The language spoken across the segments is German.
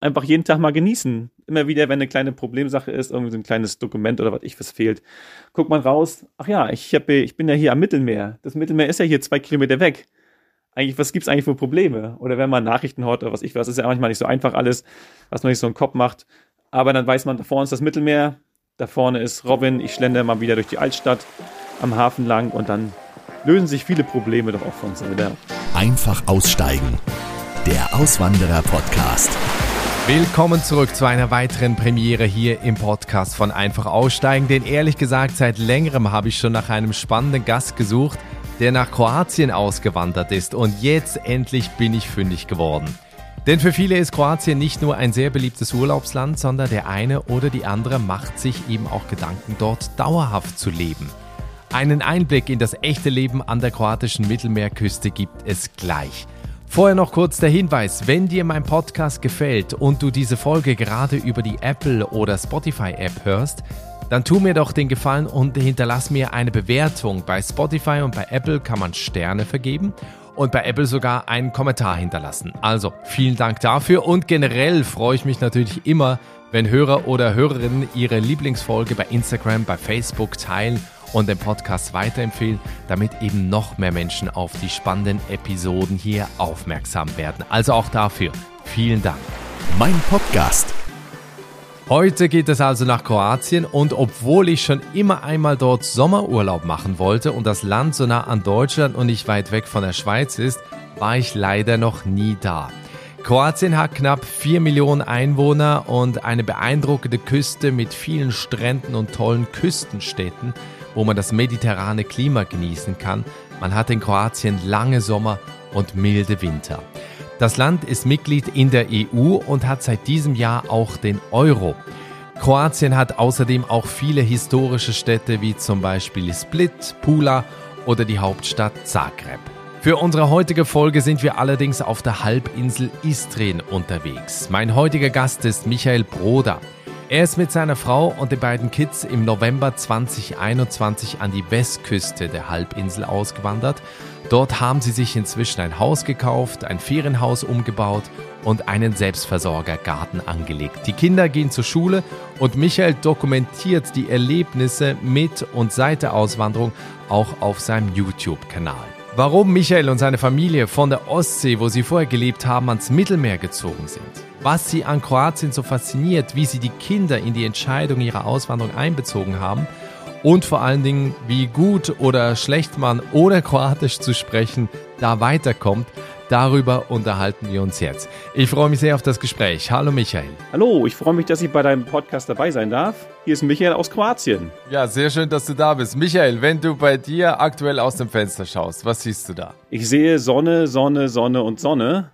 einfach jeden Tag mal genießen. Immer wieder, wenn eine kleine Problemsache ist, irgendwie so ein kleines Dokument oder was ich was fehlt, guckt man raus, ach ja, ich, hab, ich bin ja hier am Mittelmeer. Das Mittelmeer ist ja hier zwei Kilometer weg. Eigentlich, was gibt's eigentlich für Probleme? Oder wenn man Nachrichten hört oder was ich weiß, ist ja manchmal nicht so einfach alles, was man nicht so einen Kopf macht. Aber dann weiß man, da vorne ist das Mittelmeer, da vorne ist Robin, ich schlender mal wieder durch die Altstadt am Hafen lang und dann lösen sich viele Probleme doch auch von selber. Einfach aussteigen. Der Auswanderer-Podcast. Willkommen zurück zu einer weiteren Premiere hier im Podcast von Einfach Aussteigen. Denn ehrlich gesagt, seit längerem habe ich schon nach einem spannenden Gast gesucht, der nach Kroatien ausgewandert ist. Und jetzt endlich bin ich fündig geworden. Denn für viele ist Kroatien nicht nur ein sehr beliebtes Urlaubsland, sondern der eine oder die andere macht sich eben auch Gedanken, dort dauerhaft zu leben. Einen Einblick in das echte Leben an der kroatischen Mittelmeerküste gibt es gleich. Vorher noch kurz der Hinweis, wenn dir mein Podcast gefällt und du diese Folge gerade über die Apple oder Spotify App hörst, dann tu mir doch den Gefallen und hinterlass mir eine Bewertung. Bei Spotify und bei Apple kann man Sterne vergeben und bei Apple sogar einen Kommentar hinterlassen. Also vielen Dank dafür und generell freue ich mich natürlich immer, wenn Hörer oder Hörerinnen ihre Lieblingsfolge bei Instagram, bei Facebook teilen und den Podcast weiterempfehlen, damit eben noch mehr Menschen auf die spannenden Episoden hier aufmerksam werden. Also auch dafür vielen Dank. Mein Podcast. Heute geht es also nach Kroatien und obwohl ich schon immer einmal dort Sommerurlaub machen wollte und das Land so nah an Deutschland und nicht weit weg von der Schweiz ist, war ich leider noch nie da. Kroatien hat knapp 4 Millionen Einwohner und eine beeindruckende Küste mit vielen Stränden und tollen Küstenstädten wo man das mediterrane Klima genießen kann. Man hat in Kroatien lange Sommer und milde Winter. Das Land ist Mitglied in der EU und hat seit diesem Jahr auch den Euro. Kroatien hat außerdem auch viele historische Städte wie zum Beispiel Split, Pula oder die Hauptstadt Zagreb. Für unsere heutige Folge sind wir allerdings auf der Halbinsel Istrien unterwegs. Mein heutiger Gast ist Michael Broda. Er ist mit seiner Frau und den beiden Kids im November 2021 an die Westküste der Halbinsel ausgewandert. Dort haben sie sich inzwischen ein Haus gekauft, ein Ferienhaus umgebaut und einen Selbstversorgergarten angelegt. Die Kinder gehen zur Schule und Michael dokumentiert die Erlebnisse mit und seit der Auswanderung auch auf seinem YouTube-Kanal. Warum Michael und seine Familie von der Ostsee, wo sie vorher gelebt haben, ans Mittelmeer gezogen sind was sie an Kroatien so fasziniert, wie sie die Kinder in die Entscheidung ihrer Auswanderung einbezogen haben und vor allen Dingen, wie gut oder schlecht man ohne Kroatisch zu sprechen da weiterkommt. Darüber unterhalten wir uns jetzt. Ich freue mich sehr auf das Gespräch. Hallo Michael. Hallo, ich freue mich, dass ich bei deinem Podcast dabei sein darf. Hier ist Michael aus Kroatien. Ja, sehr schön, dass du da bist. Michael, wenn du bei dir aktuell aus dem Fenster schaust, was siehst du da? Ich sehe Sonne, Sonne, Sonne und Sonne.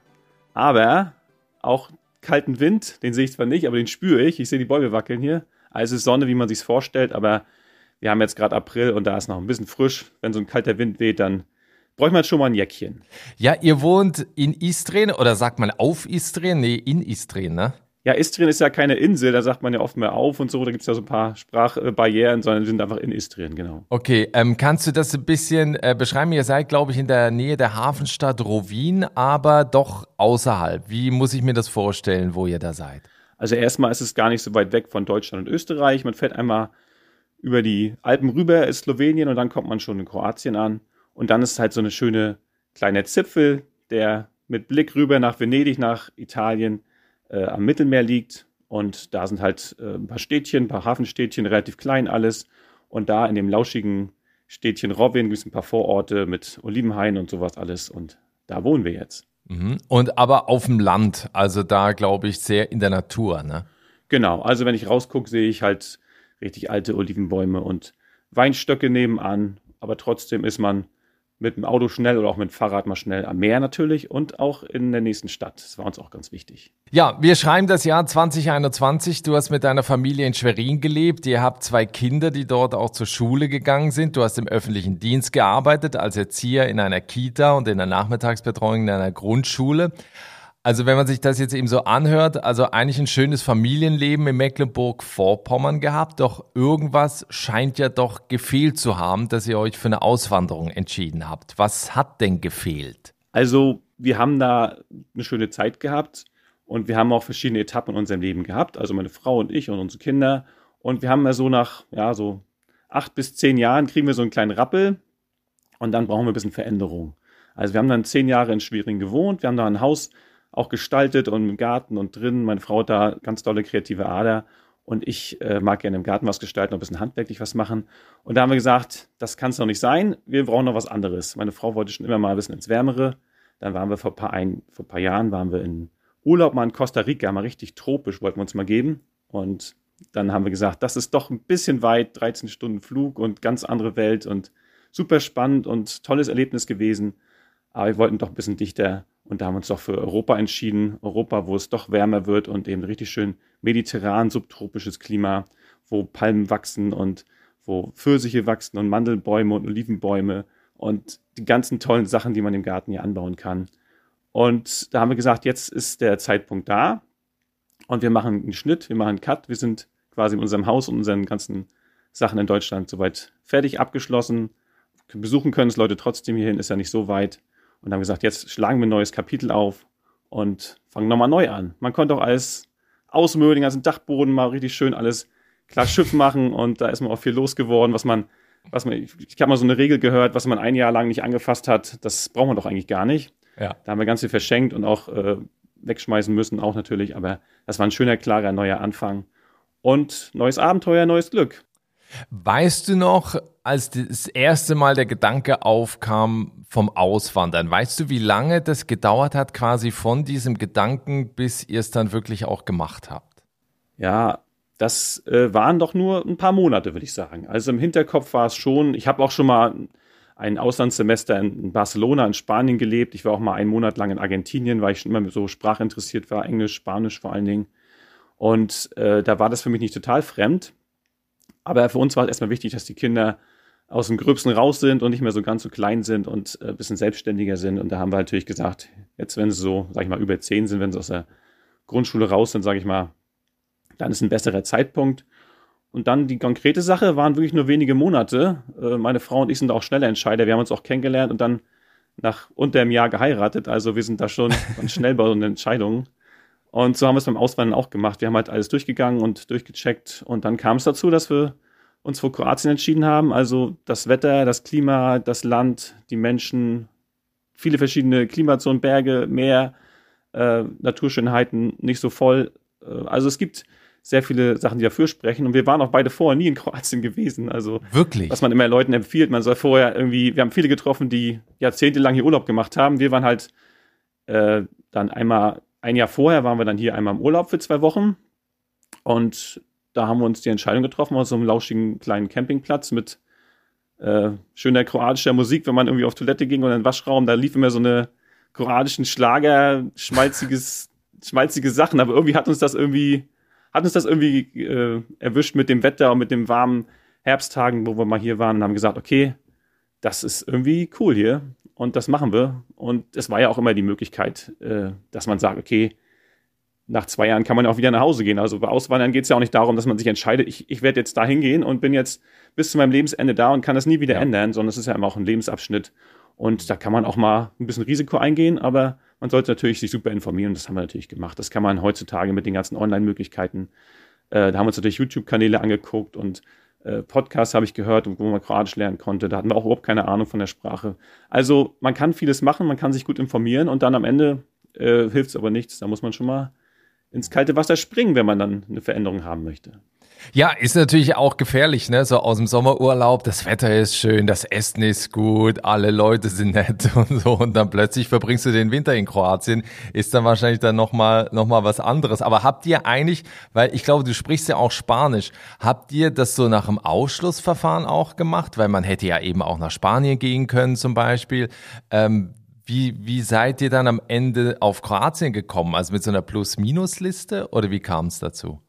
Aber auch kalten Wind, den sehe ich zwar nicht, aber den spüre ich. Ich sehe die Bäume wackeln hier. Also es ist Sonne, wie man sich vorstellt, aber wir haben jetzt gerade April und da ist noch ein bisschen frisch. Wenn so ein kalter Wind weht, dann bräuchte man schon mal ein Jäckchen. Ja, ihr wohnt in Istrien oder sagt man auf Istrien? Nee, in Istrien, ne? Ja, Istrien ist ja keine Insel, da sagt man ja oft mehr auf und so, da gibt es ja so ein paar Sprachbarrieren, sondern wir sind einfach in Istrien, genau. Okay, ähm, kannst du das ein bisschen äh, beschreiben? Ihr seid, glaube ich, in der Nähe der Hafenstadt Rovin, aber doch außerhalb. Wie muss ich mir das vorstellen, wo ihr da seid? Also erstmal ist es gar nicht so weit weg von Deutschland und Österreich. Man fährt einmal über die Alpen rüber, ist Slowenien und dann kommt man schon in Kroatien an. Und dann ist halt so eine schöne kleine Zipfel, der mit Blick rüber nach Venedig, nach Italien äh, am Mittelmeer liegt. Und da sind halt äh, ein paar Städtchen, ein paar Hafenstädtchen, relativ klein alles. Und da in dem lauschigen Städtchen Robin gibt es ein paar Vororte mit Olivenhain und sowas alles. Und da wohnen wir jetzt. Mhm. Und aber auf dem Land, also da glaube ich sehr in der Natur, ne? Genau, also wenn ich rausgucke, sehe ich halt richtig alte Olivenbäume und Weinstöcke nebenan, aber trotzdem ist man mit dem Auto schnell oder auch mit dem Fahrrad mal schnell am Meer natürlich und auch in der nächsten Stadt. Das war uns auch ganz wichtig. Ja, wir schreiben das Jahr 2021. Du hast mit deiner Familie in Schwerin gelebt. Ihr habt zwei Kinder, die dort auch zur Schule gegangen sind. Du hast im öffentlichen Dienst gearbeitet, als Erzieher in einer Kita und in der Nachmittagsbetreuung in einer Grundschule. Also wenn man sich das jetzt eben so anhört, also eigentlich ein schönes Familienleben in Mecklenburg-Vorpommern gehabt, doch irgendwas scheint ja doch gefehlt zu haben, dass ihr euch für eine Auswanderung entschieden habt. Was hat denn gefehlt? Also wir haben da eine schöne Zeit gehabt Und wir haben auch verschiedene Etappen in unserem Leben gehabt, also meine Frau und ich und unsere Kinder. Und wir haben ja so nach, ja, so acht bis zehn Jahren kriegen wir so einen kleinen Rappel und dann brauchen wir ein bisschen Veränderung. Also wir haben dann zehn Jahre in Schwerin gewohnt, wir haben da ein Haus auch gestaltet und im Garten und drin. Meine Frau hat da ganz tolle kreative Ader und ich äh, mag gerne im Garten was gestalten, ein bisschen handwerklich was machen. Und da haben wir gesagt, das kann es noch nicht sein, wir brauchen noch was anderes. Meine Frau wollte schon immer mal ein bisschen ins Wärmere. Dann waren wir vor ein paar, ein, vor ein paar Jahren, waren wir in Urlaub mal in Costa Rica, mal richtig tropisch, wollten wir uns mal geben. Und dann haben wir gesagt, das ist doch ein bisschen weit, 13 Stunden Flug und ganz andere Welt und super spannend und tolles Erlebnis gewesen. Aber wir wollten doch ein bisschen dichter und da haben wir uns doch für Europa entschieden. Europa, wo es doch wärmer wird und eben richtig schön mediterran, subtropisches Klima, wo Palmen wachsen und wo Pfirsiche wachsen und Mandelbäume und Olivenbäume und die ganzen tollen Sachen, die man im Garten hier anbauen kann. Und da haben wir gesagt, jetzt ist der Zeitpunkt da und wir machen einen Schnitt, wir machen einen Cut. Wir sind quasi in unserem Haus und unseren ganzen Sachen in Deutschland soweit fertig abgeschlossen. Besuchen können es Leute trotzdem hierhin, ist ja nicht so weit. Und haben gesagt, jetzt schlagen wir ein neues Kapitel auf und fangen nochmal neu an. Man konnte auch alles ausmögen, den ganzen Dachboden mal richtig schön alles klar Schiff machen und da ist man auch viel losgeworden, was man, was man, ich, ich habe mal so eine Regel gehört, was man ein Jahr lang nicht angefasst hat, das braucht man doch eigentlich gar nicht. Ja. Da haben wir ganz viel verschenkt und auch äh, wegschmeißen müssen, auch natürlich, aber das war ein schöner, klarer, neuer Anfang. Und neues Abenteuer, neues Glück. Weißt du noch, als das erste Mal der Gedanke aufkam vom Auswandern, weißt du, wie lange das gedauert hat, quasi von diesem Gedanken, bis ihr es dann wirklich auch gemacht habt? Ja, das äh, waren doch nur ein paar Monate, würde ich sagen. Also im Hinterkopf war es schon, ich habe auch schon mal ein Auslandssemester in Barcelona in Spanien gelebt. Ich war auch mal einen Monat lang in Argentinien, weil ich schon immer so sprachinteressiert war, Englisch, Spanisch vor allen Dingen. Und äh, da war das für mich nicht total fremd. Aber für uns war es erstmal wichtig, dass die Kinder aus dem Gröbsten raus sind und nicht mehr so ganz so klein sind und äh, ein bisschen selbstständiger sind. Und da haben wir natürlich gesagt, jetzt wenn sie so, sag ich mal, über zehn sind, wenn sie aus der Grundschule raus sind, sage ich mal, dann ist ein besserer Zeitpunkt. Und dann die konkrete Sache waren wirklich nur wenige Monate. Äh, meine Frau und ich sind auch schnelle Entscheider. Wir haben uns auch kennengelernt und dann nach unter einem Jahr geheiratet. Also wir sind da schon schnell bei den Entscheidungen. Und so haben wir es beim Auswandern auch gemacht. Wir haben halt alles durchgegangen und durchgecheckt. Und dann kam es dazu, dass wir uns für Kroatien entschieden haben. Also das Wetter, das Klima, das Land, die Menschen, viele verschiedene Klimazonen, Berge, Meer, äh, Naturschönheiten, nicht so voll. Äh, also es gibt sehr viele Sachen, die dafür sprechen. Und wir waren auch beide vorher nie in Kroatien gewesen. Also wirklich, was man immer Leuten empfiehlt, man soll vorher irgendwie. Wir haben viele getroffen, die jahrzehntelang hier Urlaub gemacht haben. Wir waren halt äh, dann einmal ein Jahr vorher waren wir dann hier einmal im Urlaub für zwei Wochen und da haben wir uns die Entscheidung getroffen auf so einem lauschigen kleinen Campingplatz mit äh, schöner kroatischer Musik, wenn man irgendwie auf Toilette ging und in den Waschraum, da lief immer so eine kroatischen Schlager, schmalziges, schmalzige Sachen, aber irgendwie hat uns das irgendwie hat uns das irgendwie äh, erwischt mit dem Wetter und mit den warmen Herbsttagen, wo wir mal hier waren und haben gesagt, okay, das ist irgendwie cool hier und das machen wir. Und es war ja auch immer die Möglichkeit, äh, dass man sagt, okay, nach zwei Jahren kann man auch wieder nach Hause gehen. Also bei Auswandern geht es ja auch nicht darum, dass man sich entscheidet, ich, ich werde jetzt da hingehen und bin jetzt bis zu meinem Lebensende da und kann das nie wieder ja. ändern, sondern es ist ja immer auch ein Lebensabschnitt. Und da kann man auch mal ein bisschen Risiko eingehen, aber man sollte natürlich sich super informieren. Das haben wir natürlich gemacht. Das kann man heutzutage mit den ganzen Online-Möglichkeiten. Äh, da haben wir uns natürlich YouTube-Kanäle angeguckt und äh, Podcasts habe ich gehört, wo man Kroatisch lernen konnte. Da hatten wir auch überhaupt keine Ahnung von der Sprache. Also man kann vieles machen, man kann sich gut informieren und dann am Ende äh, hilft es aber nichts. Da muss man schon mal ins kalte Wasser springen, wenn man dann eine Veränderung haben möchte. Ja, ist natürlich auch gefährlich, ne? So aus dem Sommerurlaub, das Wetter ist schön, das Essen ist gut, alle Leute sind nett und so und dann plötzlich verbringst du den Winter in Kroatien, ist dann wahrscheinlich dann nochmal noch mal was anderes. Aber habt ihr eigentlich, weil ich glaube, du sprichst ja auch Spanisch, habt ihr das so nach dem Ausschlussverfahren auch gemacht? Weil man hätte ja eben auch nach Spanien gehen können zum Beispiel. Ähm, wie, wie seid ihr dann am Ende auf Kroatien gekommen? Also mit so einer Plus-Minus-Liste oder wie kam es dazu?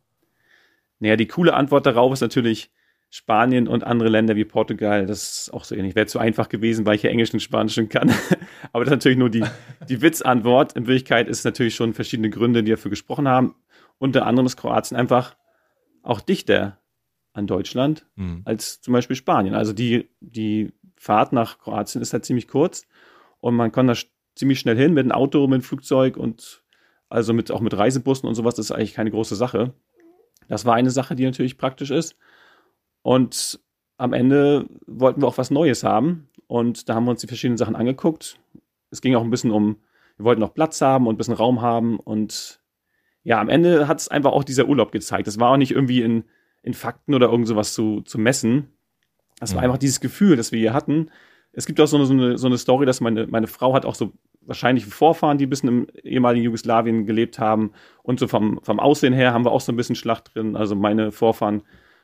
Naja, die coole Antwort darauf ist natürlich Spanien und andere Länder wie Portugal. Das ist auch so ähnlich. Wäre zu einfach gewesen, weil ich ja Englisch und Spanisch schon kann. Aber das ist natürlich nur die, die Witzantwort. In Wirklichkeit ist es natürlich schon verschiedene Gründe, die dafür gesprochen haben. Unter anderem ist Kroatien einfach auch dichter an Deutschland mhm. als zum Beispiel Spanien. Also die, die Fahrt nach Kroatien ist halt ziemlich kurz und man kann da ziemlich schnell hin mit dem Auto, mit dem Flugzeug und Also mit, auch mit Reisebussen und sowas, das ist eigentlich keine große Sache. Das war eine Sache, die natürlich praktisch ist. Und am Ende wollten wir auch was Neues haben. Und da haben wir uns die verschiedenen Sachen angeguckt. Es ging auch ein bisschen um, wir wollten noch Platz haben und ein bisschen Raum haben. Und ja, am Ende hat es einfach auch dieser Urlaub gezeigt. Es war auch nicht irgendwie in, in Fakten oder irgend sowas zu, zu messen. Es war mhm. einfach dieses Gefühl, das wir hier hatten. Es gibt auch so eine, so eine, so eine Story, dass meine, meine Frau hat auch so wahrscheinlich Vorfahren, die ein bisschen im ehemaligen Jugoslawien gelebt haben. Und so vom, vom Aussehen her haben wir auch so ein bisschen Schlacht drin. Also meine Vorfahren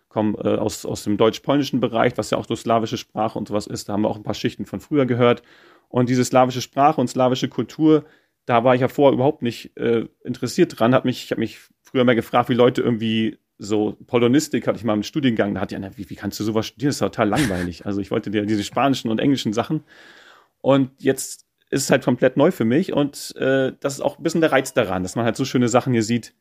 kommen äh, aus, aus dem deutsch-polnischen Bereich, was ja auch so slawische Sprache und sowas ist. Da haben wir auch ein paar Schichten von früher gehört. Und diese slawische Sprache und slawische Kultur, da war ich ja vorher überhaupt nicht äh, interessiert dran. Hab mich, ich habe mich früher mal gefragt, wie Leute irgendwie so Polonistik hatte ich mal im Studiengang, da hat die einer, wie, wie kannst du sowas studieren? Das ist total langweilig. Also ich wollte dir diese spanischen und englischen Sachen. Und jetzt ist halt komplett neu für mich und äh, das ist auch ein bisschen der Reiz daran, dass man halt so schöne Sachen hier sieht,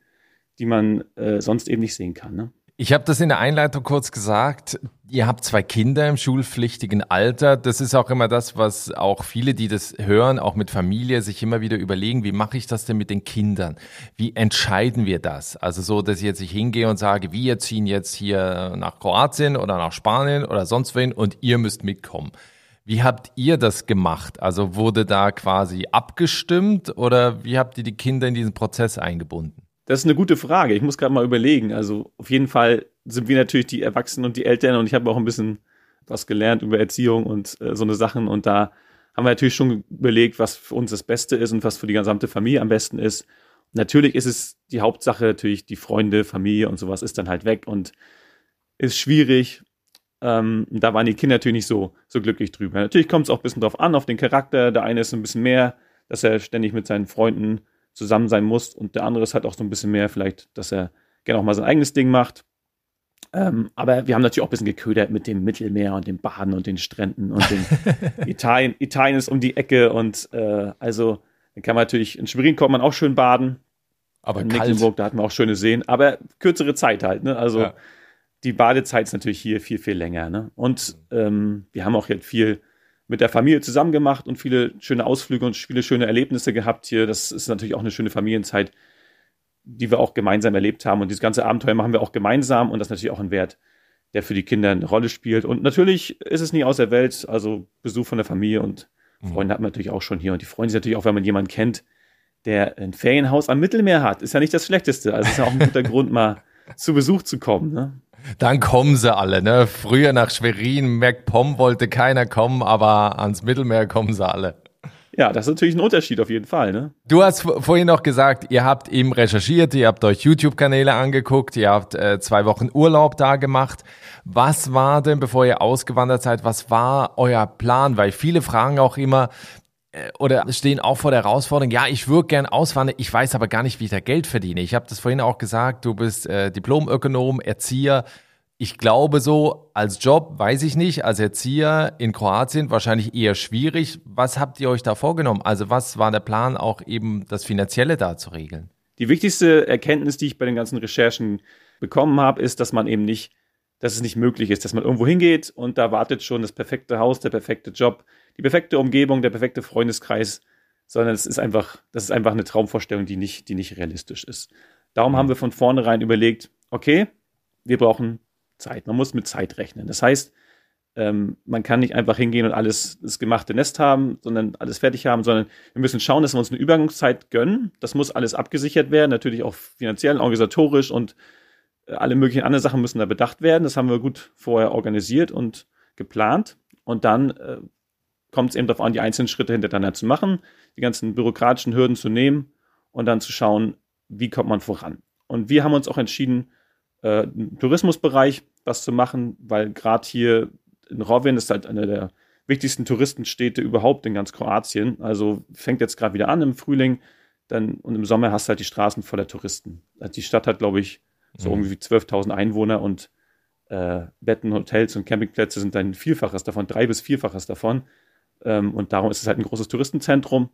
die man äh, sonst eben nicht sehen kann. Ne? Ich habe das in der Einleitung kurz gesagt. Ihr habt zwei Kinder im schulpflichtigen Alter. Das ist auch immer das, was auch viele, die das hören, auch mit Familie, sich immer wieder überlegen, wie mache ich das denn mit den Kindern? Wie entscheiden wir das? Also so, dass ich jetzt nicht hingehe und sage, wir ziehen jetzt hier nach Kroatien oder nach Spanien oder sonst wohin und ihr müsst mitkommen. Wie habt ihr das gemacht? Also wurde da quasi abgestimmt oder wie habt ihr die Kinder in diesen Prozess eingebunden? Das ist eine gute Frage. Ich muss gerade mal überlegen. Also auf jeden Fall sind wir natürlich die Erwachsenen und die Eltern und ich habe auch ein bisschen was gelernt über Erziehung und äh, so eine Sachen und da haben wir natürlich schon überlegt, was für uns das Beste ist und was für die gesamte Familie am besten ist. Natürlich ist es die Hauptsache, natürlich die Freunde, Familie und sowas ist dann halt weg und ist schwierig. Ähm, da waren die Kinder natürlich nicht so, so glücklich drüber. Natürlich kommt es auch ein bisschen drauf an, auf den Charakter. Der eine ist ein bisschen mehr, dass er ständig mit seinen Freunden zusammen sein muss und der andere ist halt auch so ein bisschen mehr vielleicht, dass er gerne auch mal sein eigenes Ding macht. Ähm, aber wir haben natürlich auch ein bisschen geködert mit dem Mittelmeer und dem Baden und den Stränden und den Italien. Italien ist um die Ecke und äh, also dann kann man natürlich in Schwerin kommt man auch schön baden. Aber in Mecklenburg, da hatten wir auch schöne Seen, aber kürzere Zeit halt. Ne? Also ja. Die Badezeit ist natürlich hier viel, viel länger. Ne? Und ähm, wir haben auch jetzt viel mit der Familie zusammen gemacht und viele schöne Ausflüge und viele schöne Erlebnisse gehabt hier. Das ist natürlich auch eine schöne Familienzeit, die wir auch gemeinsam erlebt haben. Und dieses ganze Abenteuer machen wir auch gemeinsam und das ist natürlich auch ein Wert, der für die Kinder eine Rolle spielt. Und natürlich ist es nie aus der Welt, also Besuch von der Familie und mhm. Freunde hat man natürlich auch schon hier. Und die freuen sich natürlich auch, wenn man jemanden kennt, der ein Ferienhaus am Mittelmeer hat. Ist ja nicht das Schlechteste. Also ist ja auch ein guter Grund, mal zu Besuch zu kommen. Ne? Dann kommen sie alle, ne? Früher nach Schwerin, MacPom wollte keiner kommen, aber ans Mittelmeer kommen sie alle. Ja, das ist natürlich ein Unterschied auf jeden Fall, ne? Du hast vorhin noch gesagt, ihr habt eben recherchiert, ihr habt euch YouTube-Kanäle angeguckt, ihr habt äh, zwei Wochen Urlaub da gemacht. Was war denn, bevor ihr ausgewandert seid, was war euer Plan? Weil viele fragen auch immer, oder stehen auch vor der Herausforderung, ja, ich würde gern auswandern, ich weiß aber gar nicht, wie ich da Geld verdiene. Ich habe das vorhin auch gesagt, du bist äh, Diplomökonom, Erzieher. Ich glaube so, als Job weiß ich nicht, als Erzieher in Kroatien wahrscheinlich eher schwierig. Was habt ihr euch da vorgenommen? Also was war der Plan, auch eben das Finanzielle da zu regeln? Die wichtigste Erkenntnis, die ich bei den ganzen Recherchen bekommen habe, ist, dass man eben nicht, dass es nicht möglich ist, dass man irgendwo hingeht und da wartet schon das perfekte Haus, der perfekte Job die perfekte Umgebung, der perfekte Freundeskreis, sondern es ist einfach, das ist einfach eine Traumvorstellung, die nicht, die nicht realistisch ist. Darum haben wir von vornherein überlegt, okay, wir brauchen Zeit. Man muss mit Zeit rechnen. Das heißt, ähm, man kann nicht einfach hingehen und alles das gemachte Nest haben, sondern alles fertig haben, sondern wir müssen schauen, dass wir uns eine Übergangszeit gönnen. Das muss alles abgesichert werden, natürlich auch finanziell, organisatorisch und äh, alle möglichen anderen Sachen müssen da bedacht werden. Das haben wir gut vorher organisiert und geplant. Und dann äh, kommt es eben darauf an, die einzelnen Schritte hintereinander zu machen, die ganzen bürokratischen Hürden zu nehmen und dann zu schauen, wie kommt man voran. Und wir haben uns auch entschieden, äh, im Tourismusbereich was zu machen, weil gerade hier in Rovin ist halt eine der wichtigsten Touristenstädte überhaupt in ganz Kroatien. Also fängt jetzt gerade wieder an im Frühling, dann und im Sommer hast du halt die Straßen voller Touristen. Also die Stadt hat, glaube ich, so mhm. irgendwie 12.000 Einwohner und äh, Betten, Hotels und Campingplätze sind ein Vielfaches davon, drei bis Vierfaches davon. Ähm, und darum ist es halt ein großes Touristenzentrum.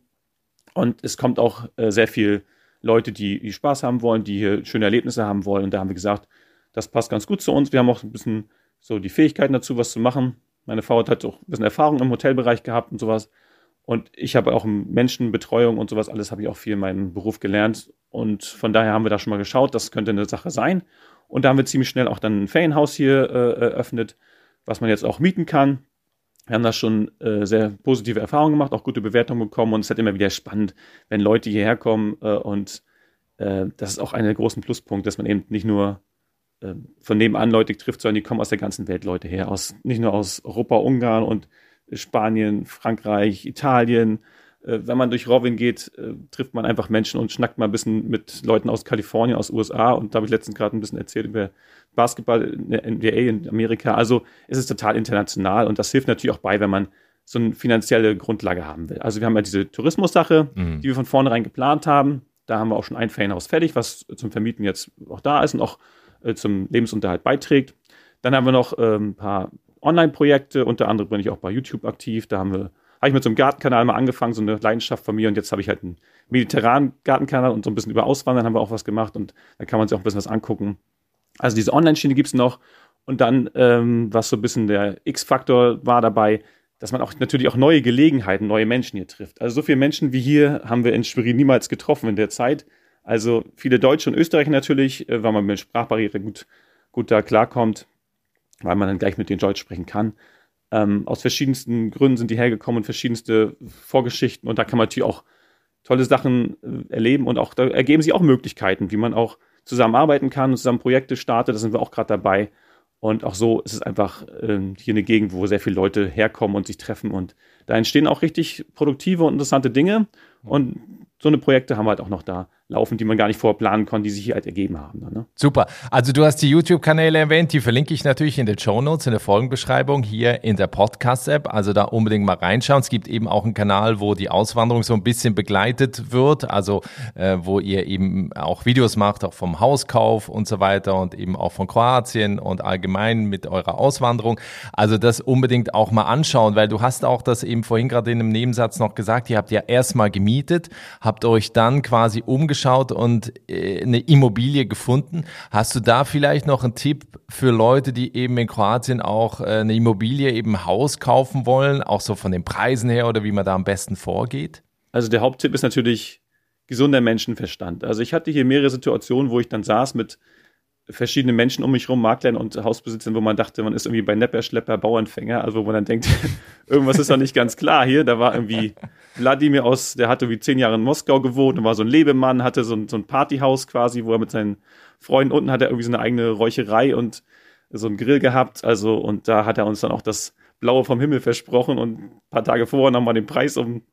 Und es kommt auch äh, sehr viel Leute, die, die Spaß haben wollen, die hier schöne Erlebnisse haben wollen. Und da haben wir gesagt, das passt ganz gut zu uns. Wir haben auch ein bisschen so die Fähigkeiten dazu, was zu machen. Meine Frau hat halt auch ein bisschen Erfahrung im Hotelbereich gehabt und sowas. Und ich habe auch Menschenbetreuung und sowas alles habe ich auch viel in meinem Beruf gelernt. Und von daher haben wir da schon mal geschaut, das könnte eine Sache sein. Und da haben wir ziemlich schnell auch dann ein Ferienhaus hier äh, eröffnet, was man jetzt auch mieten kann. Wir haben da schon äh, sehr positive Erfahrungen gemacht, auch gute Bewertungen bekommen und es ist halt immer wieder spannend, wenn Leute hierher kommen äh, und äh, das ist auch einer der großen Pluspunkte, dass man eben nicht nur äh, von nebenan Leute trifft, sondern die kommen aus der ganzen Welt Leute her, aus nicht nur aus Europa, Ungarn und Spanien, Frankreich, Italien, wenn man durch Robin geht, äh, trifft man einfach Menschen und schnackt mal ein bisschen mit Leuten aus Kalifornien, aus USA. Und da habe ich letztens gerade ein bisschen erzählt über Basketball in der NBA in Amerika. Also es ist total international und das hilft natürlich auch bei, wenn man so eine finanzielle Grundlage haben will. Also wir haben ja diese Tourismus-Sache, mhm. die wir von vornherein geplant haben. Da haben wir auch schon ein Ferienhaus fertig, was zum Vermieten jetzt auch da ist und auch äh, zum Lebensunterhalt beiträgt. Dann haben wir noch äh, ein paar Online-Projekte, unter anderem bin ich auch bei YouTube aktiv. Da haben wir habe ich mit so einem Gartenkanal mal angefangen, so eine Leidenschaft von mir und jetzt habe ich halt einen mediterranen Gartenkanal und so ein bisschen über Auswandern haben wir auch was gemacht und da kann man sich auch ein bisschen was angucken. Also diese Online-Schiene gibt es noch und dann, ähm, was so ein bisschen der X-Faktor war dabei, dass man auch natürlich auch neue Gelegenheiten, neue Menschen hier trifft. Also so viele Menschen wie hier haben wir in Schwerin niemals getroffen in der Zeit. Also viele Deutsche und Österreicher natürlich, äh, weil man mit Sprachbarriere gut, gut da klarkommt, weil man dann gleich mit denen Deutsch sprechen kann. Ähm, aus verschiedensten Gründen sind die hergekommen verschiedenste Vorgeschichten. Und da kann man natürlich auch tolle Sachen äh, erleben und auch da ergeben sich auch Möglichkeiten, wie man auch zusammenarbeiten kann und zusammen Projekte startet. Da sind wir auch gerade dabei. Und auch so ist es einfach äh, hier eine Gegend, wo sehr viele Leute herkommen und sich treffen. Und da entstehen auch richtig produktive und interessante Dinge. Und so eine Projekte haben wir halt auch noch da laufen, die man gar nicht vorplanen konnte, die sich halt ergeben haben. Ne? Super. Also du hast die YouTube-Kanäle erwähnt, die verlinke ich natürlich in den Show Notes, in der Folgenbeschreibung hier in der Podcast-App. Also da unbedingt mal reinschauen. Es gibt eben auch einen Kanal, wo die Auswanderung so ein bisschen begleitet wird, also äh, wo ihr eben auch Videos macht, auch vom Hauskauf und so weiter und eben auch von Kroatien und allgemein mit eurer Auswanderung. Also das unbedingt auch mal anschauen, weil du hast auch das eben vorhin gerade in einem Nebensatz noch gesagt, ihr habt ja erstmal gemietet, habt euch dann quasi umgeschaut umgeschaut und äh, eine Immobilie gefunden. Hast du da vielleicht noch einen Tipp für Leute, die eben in Kroatien auch äh, eine Immobilie, eben Haus kaufen wollen, auch so von den Preisen her oder wie man da am besten vorgeht? Also der Haupttipp ist natürlich gesunder Menschenverstand. Also ich hatte hier mehrere Situationen, wo ich dann saß mit verschiedene Menschen um mich rum, Maklern und Hausbesitzern, wo man dachte, man ist irgendwie bei Nepper, Schlepper, Bauernfänger, also wo man dann denkt, irgendwas ist doch nicht ganz klar hier. Da war irgendwie Wladimir aus, der hatte wie zehn Jahre in Moskau gewohnt und war so ein Lebemann, hatte so ein, so ein Partyhaus quasi, wo er mit seinen Freunden unten hat er irgendwie so eine eigene Räucherei und so einen Grill gehabt. Also, und da hat er uns dann auch das Blaue vom Himmel versprochen und ein paar Tage vorher nochmal den Preis um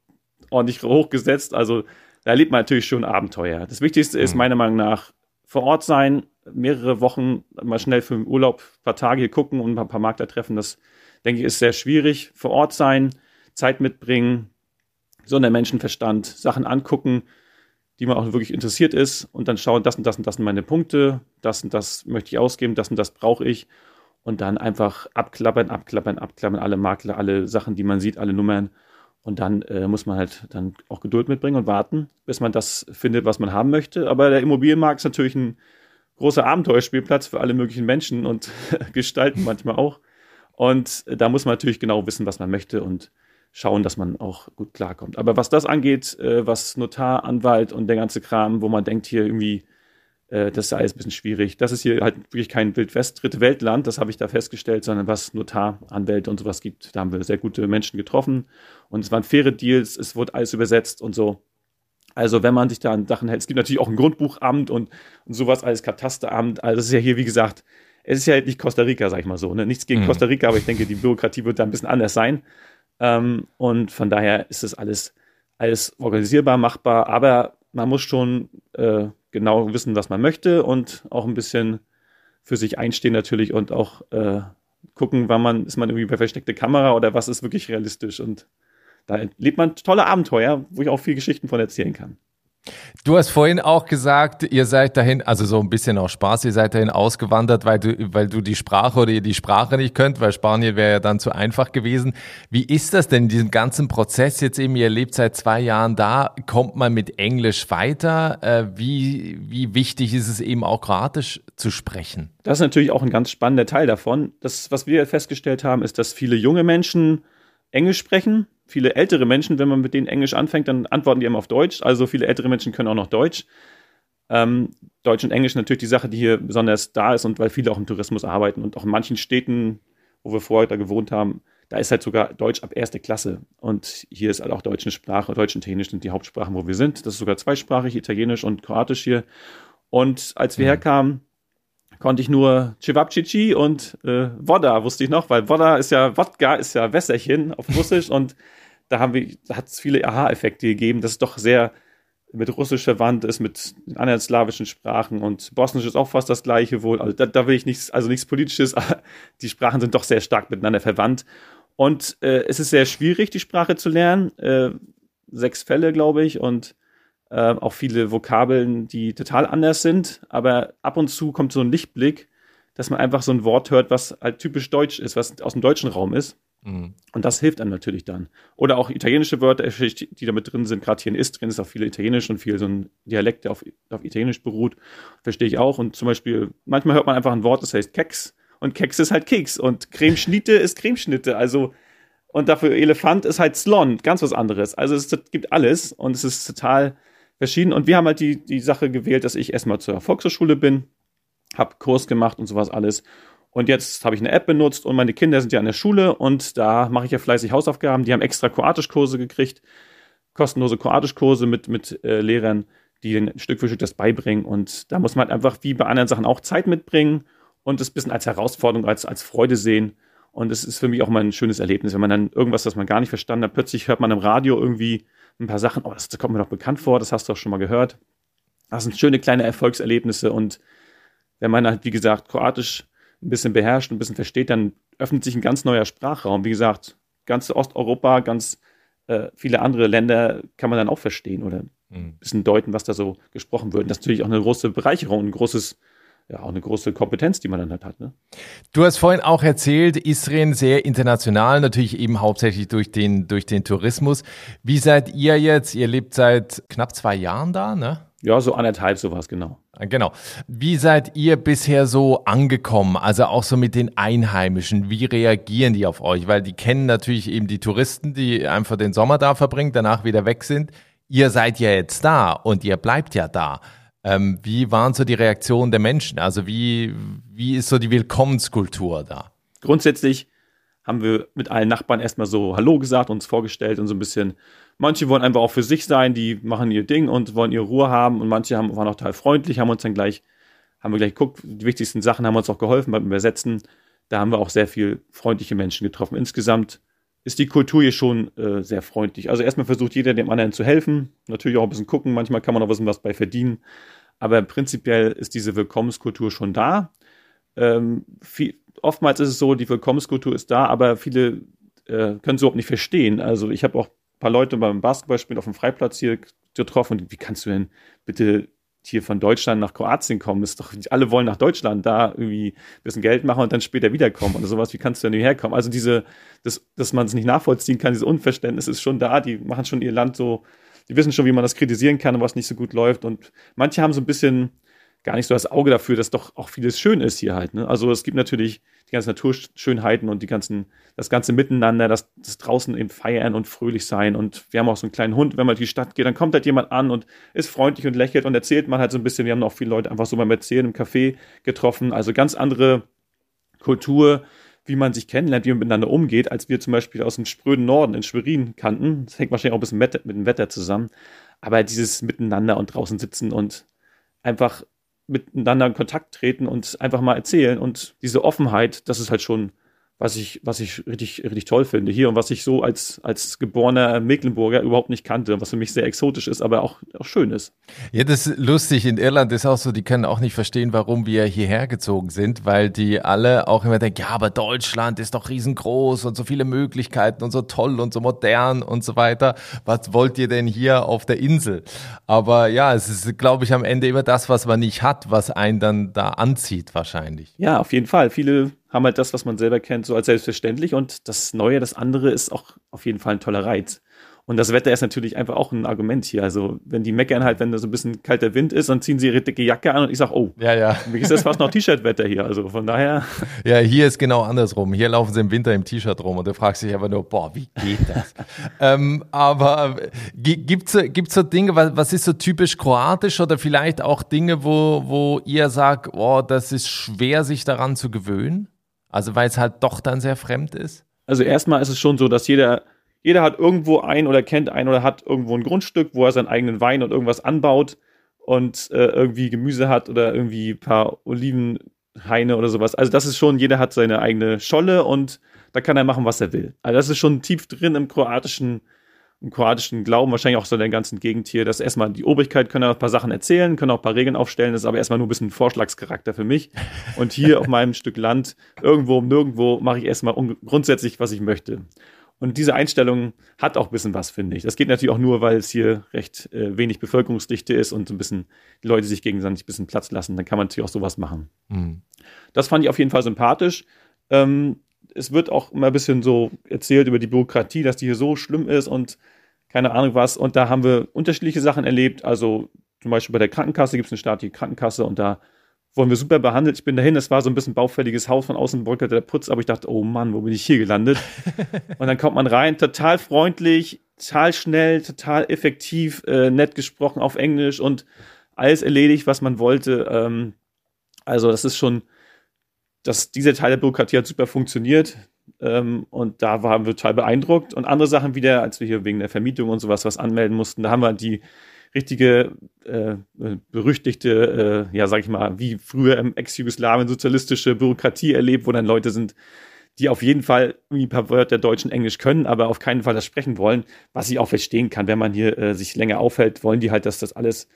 ordentlich hochgesetzt. Also, da erlebt man natürlich schon Abenteuer. Das Wichtigste ist mhm. meiner Meinung nach vor Ort sein, mehrere Wochen mal schnell für den Urlaub ein paar Tage hier gucken und ein paar Makler treffen. Das, denke ich, ist sehr schwierig. Vor Ort sein, Zeit mitbringen, gesunder Menschenverstand, Sachen angucken, die man auch wirklich interessiert ist und dann schauen, das und das und das sind meine Punkte, das und das möchte ich ausgeben, das und das brauche ich und dann einfach abklappern, abklappern, abklappern, alle Makler, alle Sachen, die man sieht, alle Nummern und dann äh, muss man halt dann auch Geduld mitbringen und warten, bis man das findet, was man haben möchte. Aber der Immobilienmarkt ist natürlich ein großer Abenteuerspielplatz für alle möglichen Menschen und Gestalten manchmal auch. Und da muss man natürlich genau wissen, was man möchte und schauen, dass man auch gut klarkommt. Aber was das angeht, äh, was Notar, Anwalt und der ganze Kram, wo man denkt hier irgendwie, äh, das ist alles ein bisschen schwierig. Das ist hier halt wirklich kein Wildwest, dritte Weltland, das habe ich da festgestellt, sondern was Notar, Anwälte und sowas gibt. Da haben wir sehr gute Menschen getroffen und es waren faire Deals, es wurde alles übersetzt und so. Also wenn man sich da an Sachen hält, es gibt natürlich auch ein Grundbuchamt und, und sowas als Katasteramt. Also das ist ja hier, wie gesagt, es ist ja halt nicht Costa Rica, sag ich mal so. Ne? Nichts gegen mhm. Costa Rica, aber ich denke, die Bürokratie wird da ein bisschen anders sein. Ähm, und von daher ist das alles, alles organisierbar, machbar, aber man muss schon äh, genau wissen, was man möchte und auch ein bisschen für sich einstehen natürlich und auch äh, gucken, wann man, ist man irgendwie bei versteckte Kamera oder was ist wirklich realistisch und da erlebt man tolle Abenteuer, wo ich auch viel Geschichten von erzählen kann. Du hast vorhin auch gesagt, ihr seid dahin, also so ein bisschen auch Spaß, ihr seid dahin ausgewandert, weil du, weil du die Sprache oder ihr die Sprache nicht könnt, weil Spanien wäre ja dann zu einfach gewesen. Wie ist das denn in diesem ganzen Prozess jetzt eben? Ihr lebt seit zwei Jahren da, kommt man mit Englisch weiter? Äh, wie, wie wichtig ist es eben auch Kroatisch zu sprechen? Das ist natürlich auch ein ganz spannender Teil davon. Das, was wir festgestellt haben, ist, dass viele junge Menschen Englisch sprechen viele ältere Menschen, wenn man mit denen Englisch anfängt, dann antworten die immer auf Deutsch. Also viele ältere Menschen können auch noch Deutsch. Ähm, Deutsch und Englisch natürlich die Sache, die hier besonders da ist und weil viele auch im Tourismus arbeiten und auch in manchen Städten, wo wir vorher da gewohnt haben, da ist halt sogar Deutsch ab erste Klasse. Und hier ist halt auch deutsche Sprache, Deutsch und Italienisch sind die Hauptsprachen, wo wir sind. Das ist sogar zweisprachig, Italienisch und Kroatisch hier. Und als wir mhm. herkamen, konnte ich nur Cevapcici und äh, Voda wusste ich noch, weil Voda ist ja, Wodka ist ja Wässerchen auf Russisch und da haben wir, hat es viele Aha-Effekte gegeben, dass es doch sehr mit Russisch verwandt ist, mit anderen slawischen Sprachen und Bosnisch ist auch fast das gleiche wohl. Also da, da will ich nichts, also nichts Politisches, aber die Sprachen sind doch sehr stark miteinander verwandt. Und äh, es ist sehr schwierig, die Sprache zu lernen. Äh, sechs Fälle, glaube ich, und äh, auch viele Vokabeln, die total anders sind. Aber ab und zu kommt so ein Lichtblick, dass man einfach so ein Wort hört, was halt typisch deutsch ist, was aus dem deutschen Raum ist. Mhm. Und das hilft einem natürlich dann. Oder auch italienische Wörter, die da mit drin sind. Gerade hier in Istrien ist auch viel Italienisch und viel so ein Dialekt, der auf, auf Italienisch beruht. Verstehe ich auch. Und zum Beispiel, manchmal hört man einfach ein Wort, das heißt Keks. Und Keks ist halt Keks. Und Cremeschnitte ist Cremeschnitte. Also, und dafür Elefant ist halt Slon. Ganz was anderes. Also, es gibt alles. Und es ist total verschieden. Und wir haben halt die, die Sache gewählt, dass ich erstmal zur Volkshochschule bin, habe Kurs gemacht und sowas alles. Und jetzt habe ich eine App benutzt und meine Kinder sind ja an der Schule und da mache ich ja fleißig Hausaufgaben. Die haben extra Kroatischkurse gekriegt, kostenlose Kroatischkurse mit, mit äh, Lehrern, die ihnen Stück für Stück das beibringen. Und da muss man halt einfach wie bei anderen Sachen auch Zeit mitbringen und es ein bisschen als Herausforderung, als, als Freude sehen. Und es ist für mich auch mal ein schönes Erlebnis, wenn man dann irgendwas, das man gar nicht verstanden hat, plötzlich hört man im Radio irgendwie ein paar Sachen, oh, das, das kommt mir doch bekannt vor, das hast du auch schon mal gehört. Das sind schöne kleine Erfolgserlebnisse und wenn man halt, wie gesagt, Kroatisch ein bisschen beherrscht, ein bisschen versteht, dann öffnet sich ein ganz neuer Sprachraum. Wie gesagt, ganz Osteuropa, ganz äh, viele andere Länder kann man dann auch verstehen oder ein bisschen deuten, was da so gesprochen wird. Und das ist natürlich auch eine große Bereicherung, ein großes ja auch eine große Kompetenz, die man dann halt hat. Ne? Du hast vorhin auch erzählt, Israel sehr international, natürlich eben hauptsächlich durch den, durch den Tourismus. Wie seid ihr jetzt? Ihr lebt seit knapp zwei Jahren da, ne? Ja, so anderthalb sowas, genau. Ah, genau. Wie seid ihr bisher so angekommen? Also auch so mit den Einheimischen. Wie reagieren die auf euch? Weil die kennen natürlich eben die Touristen, die einfach den Sommer da verbringen, danach wieder weg sind. Ihr seid ja jetzt da und ihr bleibt ja da. Ähm, wie waren so die Reaktionen der Menschen? Also wie, wie ist so die Willkommenskultur da? Grundsätzlich haben wir mit allen Nachbarn erstmal so Hallo gesagt, uns vorgestellt und so ein bisschen. Manche wollen einfach auch für sich sein, die machen ihr Ding und wollen ihre Ruhe haben und manche haben, waren auch total freundlich, haben uns dann gleich, haben wir gleich geguckt, die wichtigsten Sachen haben uns auch geholfen beim Übersetzen. Da haben wir auch sehr viel freundliche Menschen getroffen. Insgesamt ist die Kultur hier schon äh, sehr freundlich. Also erstmal versucht jeder dem anderen zu helfen, natürlich auch ein bisschen gucken, manchmal kann man auch ein bisschen was bei verdienen, aber prinzipiell ist diese Willkommenskultur schon da. Ähm, viel, oftmals ist es so, die Willkommenskultur ist da, aber viele äh, können es überhaupt nicht verstehen. Also ich habe auch ein paar Leute beim Basketballspielen auf dem Freiplatz hier getroffen. Wie kannst du denn bitte hier von Deutschland nach Kroatien kommen? Ist doch, alle wollen nach Deutschland, da irgendwie ein bisschen Geld machen und dann später wiederkommen oder sowas. Wie kannst du denn hierher kommen? Also diese, das, dass man es nicht nachvollziehen kann, dieses Unverständnis ist schon da. Die machen schon ihr Land so die wissen schon, wie man das kritisieren kann und was nicht so gut läuft. Und manche haben so ein bisschen gar nicht so das Auge dafür, dass doch auch vieles schön ist hier halt. Ne? Also es gibt natürlich die ganzen Naturschönheiten und die ganzen, das ganze Miteinander, das, das draußen eben feiern und fröhlich sein. Und wir haben auch so einen kleinen Hund, wenn man in die Stadt geht, dann kommt halt jemand an und ist freundlich und lächelt und erzählt man halt so ein bisschen. Wir haben auch viele Leute einfach so beim Erzählen im Café getroffen. Also ganz andere Kultur, wie man sich kennenlernt, wie man miteinander umgeht, als wir zum Beispiel aus dem spröden Norden in Schwerin kannten. Das hängt wahrscheinlich auch ein bisschen mit, dem Wetter zusammen. Aber dieses Miteinander und draußen sitzen und einfach miteinander in Kontakt treten und einfach mal erzählen und diese Offenheit, das ist halt schon was ich, was ich richtig, richtig toll finde hier und was ich so als, als geborener Mecklenburger überhaupt nicht kannte, was für mich sehr exotisch ist, aber auch, auch schön ist. Ja, das ist lustig. In Irland ist auch so, die können auch nicht verstehen, warum wir hierher gezogen sind, weil die alle auch immer denken, ja, aber Deutschland ist doch riesengroß und so viele Möglichkeiten und so toll und so modern und so weiter. Was wollt ihr denn hier auf der Insel? Aber ja, es ist, glaube ich, am Ende immer das, was man nicht hat, was einen dann da anzieht, wahrscheinlich. Ja, auf jeden Fall. Viele haben halt das, was man selber kennt, so als selbstverständlich. Und das Neue, das andere ist auch auf jeden Fall ein toller Reiz. Und das Wetter ist natürlich einfach auch ein Argument hier. Also, wenn die meckern halt, wenn da so ein bisschen kalter Wind ist, dann ziehen sie ihre dicke Jacke an und ich sage, oh, ja, ja. Wie ist das fast noch T-Shirt-Wetter hier. Also von daher. Ja, hier ist genau andersrum. Hier laufen sie im Winter im T-Shirt rum und du fragst dich einfach nur, boah, wie geht das? ähm, aber gibt es gibt's so Dinge, was, was ist so typisch kroatisch oder vielleicht auch Dinge, wo, wo ihr sagt, oh, das ist schwer, sich daran zu gewöhnen? Also weil es halt doch dann sehr fremd ist? Also erstmal ist es schon so, dass jeder jeder hat irgendwo ein oder kennt ein oder hat irgendwo ein Grundstück, wo er seinen eigenen Wein und irgendwas anbaut und äh, irgendwie Gemüse hat oder irgendwie ein paar Olivenhaine oder sowas. Also das ist schon, jeder hat seine eigene Scholle und da kann er machen, was er will. Also das ist schon tief drin im kroatischen, im kroatischen Glauben, wahrscheinlich auch so in der ganzen Gegend hier, dass erstmal die Obrigkeit können ein paar Sachen erzählen, können auch ein paar Regeln aufstellen, das ist aber erstmal nur ein bisschen Vorschlagscharakter für mich. Und hier auf meinem Stück Land, irgendwo um nirgendwo, mache ich erstmal grundsätzlich, was ich möchte. Und diese Einstellung hat auch ein bisschen was, finde ich. Das geht natürlich auch nur, weil es hier recht äh, wenig Bevölkerungsdichte ist und so ein bisschen die Leute sich gegenseitig ein bisschen Platz lassen. Dann kann man natürlich auch sowas machen. Mhm. Das fand ich auf jeden Fall sympathisch. Ähm, es wird auch immer ein bisschen so erzählt über die Bürokratie, dass die hier so schlimm ist und keine Ahnung was. Und da haben wir unterschiedliche Sachen erlebt. Also zum Beispiel bei der Krankenkasse gibt es eine staatliche Krankenkasse und da wurden wir super behandelt. Ich bin dahin, es war so ein bisschen baufälliges Haus, von außen bröckelte der Putz, aber ich dachte, oh Mann, wo bin ich hier gelandet? und dann kommt man rein, total freundlich, total schnell, total effektiv, äh, nett gesprochen auf Englisch und alles erledigt, was man wollte. Ähm, also das ist schon, dass dieser Teil der Bürokratie hat super funktioniert. Ähm, und da waren wir total beeindruckt. Und andere Sachen wieder, als wir hier wegen der Vermietung und sowas was anmelden mussten, da haben wir die richtige äh, berüchtigte, äh, ja, sag ich mal, wie früher im Ex-Jugoslawien sozialistische Bürokratie erlebt, wo dann Leute sind, die auf jeden Fall ein paar Wörter Deutsch und Englisch können, aber auf keinen Fall das sprechen wollen, was ich auch verstehen kann. Wenn man hier äh, sich länger aufhält, wollen die halt, dass das alles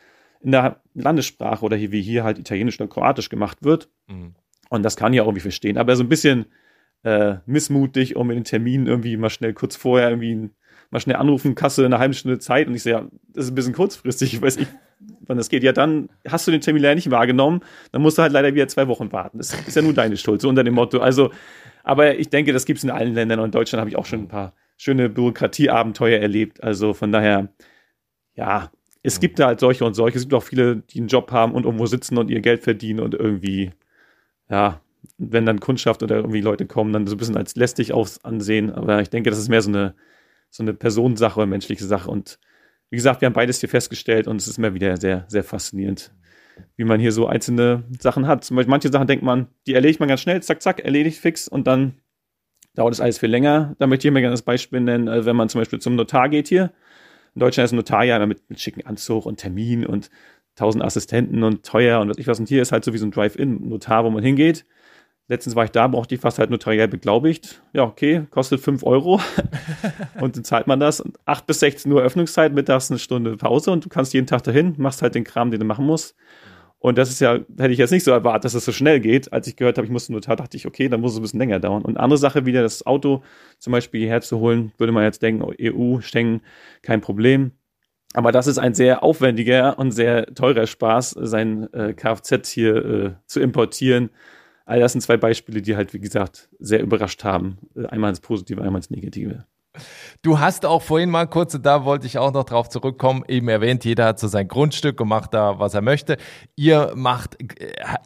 in der Landessprache oder hier wie hier halt Italienisch oder Kroatisch gemacht wird. Mhm. Und das kann ich auch irgendwie verstehen. Aber so ein bisschen äh, missmutig, um in den Termin irgendwie mal schnell kurz vorher irgendwie mal schnell anrufen, Kasse, eine halbe Stunde Zeit. Und ich so, ja, das ist ein bisschen kurzfristig, ich weiß nicht, wann das geht. Ja, dann hast du den Termin leider nicht wahrgenommen, dann musst du halt leider wieder zwei Wochen warten. Das ist ja nur deine Schuld, so unter dem Motto. Also, aber ich denke, das gibt es in allen Ländern und in Deutschland habe ich auch schon ein paar schöne Bürokratieabenteuer erlebt. Also von daher, ja, es gibt da halt solche und solche. Es gibt auch viele, die einen Job haben und irgendwo sitzen und ihr Geld verdienen und irgendwie, ja, wenn dann Kundschaft oder irgendwie Leute kommen, dann so ein bisschen als lästig aus ansehen. Aber ich denke, das ist mehr so eine so eine Personensache oder menschliche Sache. Und wie gesagt, wir haben beides hier festgestellt und es ist immer wieder sehr, sehr faszinierend, wie man hier so einzelne Sachen hat. Zum Beispiel manche Sachen denkt man, die erledigt man ganz schnell, zack, zack, erledigt fix und dann dauert es alles viel länger. Da möchte ich mir gerne das Beispiel nennen, äh, wenn man zum Beispiel zum Notar geht hier. In Deutschland ist ein Notar ja immer mit, mit schicken Anzug und Termin und tausend Assistenten und teuer und was ich was. Und hier ist halt so wie so ein Drive-In-Notar, wo man hingeht Letztens war ich da, brauchte ich fast halt notariell beglaubigt. Ja, okay, kostet 5 Euro. und dann zahlt man das. 8 bis 16 Uhr Öffnungszeit, mittags eine Stunde Pause und du kannst jeden Tag dahin, machst halt den Kram, den du machen musst. Und das ist ja, hätte ich jetzt nicht so erwartet, dass es das so schnell geht. Als ich gehört habe, ich musste Notar, dachte ich, okay, dann muss es ein bisschen länger dauern. Und andere Sache wieder, das Auto zum Beispiel hierher zu holen, würde man jetzt denken, EU, Schengen, kein Problem. Aber das ist ein sehr aufwendiger und sehr teurer Spaß, sein äh, Kfz hier äh, zu importieren All das sind zwei Beispiele, die halt, wie gesagt, sehr überrascht haben. Einmal ins Positive, einmal ins Negative. Du hast auch vorhin mal kurz, da wollte ich auch noch drauf zurückkommen, eben erwähnt, jeder hat so sein Grundstück und macht da, was er möchte. Ihr macht,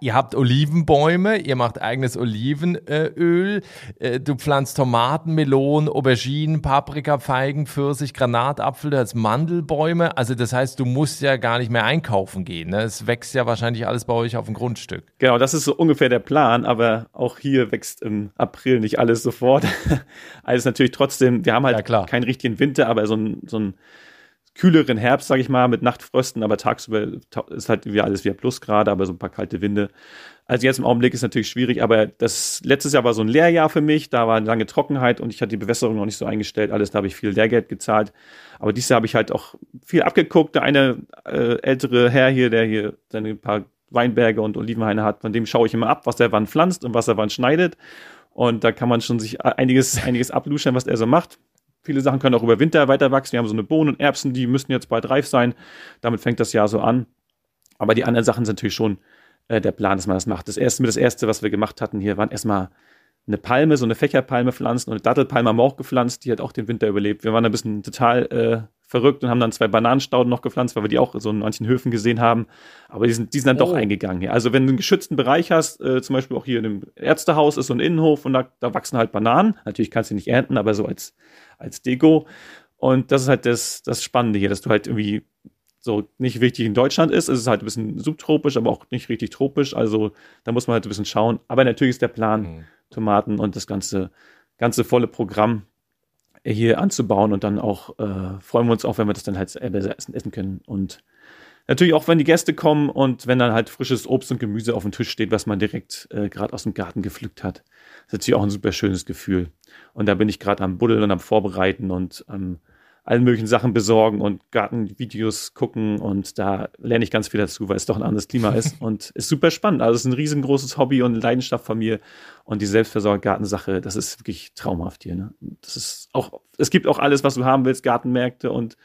ihr habt Olivenbäume, ihr macht eigenes Olivenöl, äh, du pflanzt Tomaten, Melonen, Auberginen, Paprika, Feigen, Pfirsich, Granatapfel, du hast Mandelbäume. Also das heißt, du musst ja gar nicht mehr einkaufen gehen. Ne? Es wächst ja wahrscheinlich alles bei euch auf dem Grundstück. Genau, das ist so ungefähr der Plan, aber auch hier wächst im April nicht alles sofort. alles natürlich trotzdem, wir haben halt ja, keinen richtigen Winter, aber so ein, so ein kühleren Herbst, sage ich mal, mit Nachtfrösten, aber tagsüber ist halt wie alles wieder Plusgrade, aber so ein paar kalte Winde. Also jetzt im Augenblick ist natürlich schwierig, aber das letztes Jahr war so ein Lehrjahr für mich, da war eine lange Trockenheit und ich hatte die Bewässerung noch nicht so eingestellt, alles, da habe ich viel Lehrgeld gezahlt. Aber dieses Jahr habe ich halt auch viel abgeguckt. Der eine äh, ältere Herr hier, der hier seine paar Weinberge und Olivenhaine hat, von dem schaue ich immer ab, was er wann pflanzt und was er wann schneidet. Und da kann man schon sich einiges, einiges abluschern, was er so macht. Viele Sachen können auch über Winter weiter wachsen. Wir haben so eine Bohnen und Erbsen, die müssen jetzt bald reif sein. Damit fängt das Jahr so an. Aber die anderen Sachen sind natürlich schon äh, der Plan, dass man das macht. Das erste, das erste, was wir gemacht hatten hier, waren erstmal eine Palme, so eine Fächerpalme pflanzen und eine Dattelpalme haben wir auch gepflanzt, die hat auch den Winter überlebt. Wir waren ein bisschen total äh, verrückt und haben dann zwei Bananenstauden noch gepflanzt, weil wir die auch so in manchen Höfen gesehen haben. Aber die sind, die sind dann oh. doch eingegangen hier. Also wenn du einen geschützten Bereich hast, äh, zum Beispiel auch hier in dem Ärztehaus ist so ein Innenhof und da, da wachsen halt Bananen. Natürlich kannst du nicht ernten, aber so als, als Deko. Und das ist halt das, das Spannende hier, dass du halt irgendwie so nicht wichtig in Deutschland ist. Es ist halt ein bisschen subtropisch, aber auch nicht richtig tropisch. Also da muss man halt ein bisschen schauen. Aber natürlich ist der Plan, mhm. Tomaten und das ganze, ganze volle Programm hier anzubauen und dann auch äh, freuen wir uns auch, wenn wir das dann halt selber essen, essen können. Und natürlich auch, wenn die Gäste kommen und wenn dann halt frisches Obst und Gemüse auf dem Tisch steht, was man direkt äh, gerade aus dem Garten gepflückt hat. Das ist natürlich auch ein super schönes Gefühl. Und da bin ich gerade am Buddeln und am Vorbereiten und am ähm, allen möglichen Sachen besorgen und Gartenvideos gucken und da lerne ich ganz viel dazu, weil es doch ein anderes Klima ist und ist super spannend. Also es ist ein riesengroßes Hobby und Leidenschaft von mir und die Selbstversorger-Gartensache, das ist wirklich traumhaft hier. Ne? Das ist auch, es gibt auch alles, was du haben willst, Gartenmärkte und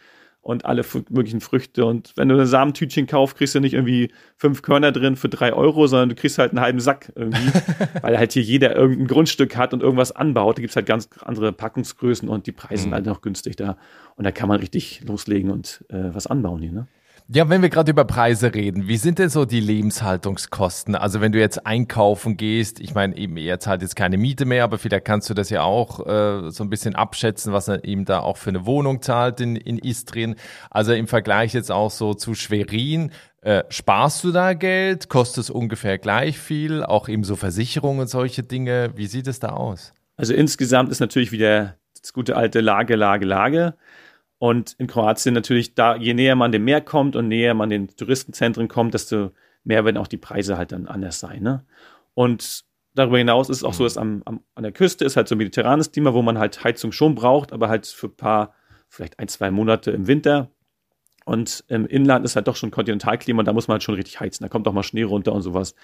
und alle möglichen Früchte. Und wenn du ein Samentütchen kaufst, kriegst du nicht irgendwie fünf Körner drin für drei Euro, sondern du kriegst halt einen halben Sack irgendwie, weil halt hier jeder irgendein Grundstück hat und irgendwas anbaut. Da gibt's halt ganz andere Packungsgrößen und die Preise sind mhm. halt noch günstig da. Und da kann man richtig loslegen und äh, was anbauen hier. Ne? Ja, wenn wir gerade über Preise reden, wie sind denn so die Lebenshaltungskosten? Also wenn du jetzt einkaufen gehst, ich meine, eben er zahlt jetzt keine Miete mehr, aber vielleicht kannst du das ja auch äh, so ein bisschen abschätzen, was er ihm da auch für eine Wohnung zahlt in, in Istrien. Also im Vergleich jetzt auch so zu Schwerin, äh, sparst du da Geld? Kostet es ungefähr gleich viel? Auch eben so Versicherungen und solche Dinge. Wie sieht es da aus? Also insgesamt ist natürlich wieder das gute alte Lage, Lage, Lage. Und in Kroatien natürlich, da je näher man dem Meer kommt und näher man den Touristenzentren kommt, desto mehr werden auch die Preise halt dann anders sein. Ne? Und darüber hinaus ist es auch so, dass am, am, an der Küste ist halt so ein mediterranes Klima, wo man halt Heizung schon braucht, aber halt für ein paar, vielleicht ein, zwei Monate im Winter. Und im Inland ist halt doch schon Kontinentalklima und da muss man halt schon richtig heizen. Da kommt auch mal Schnee runter und sowas.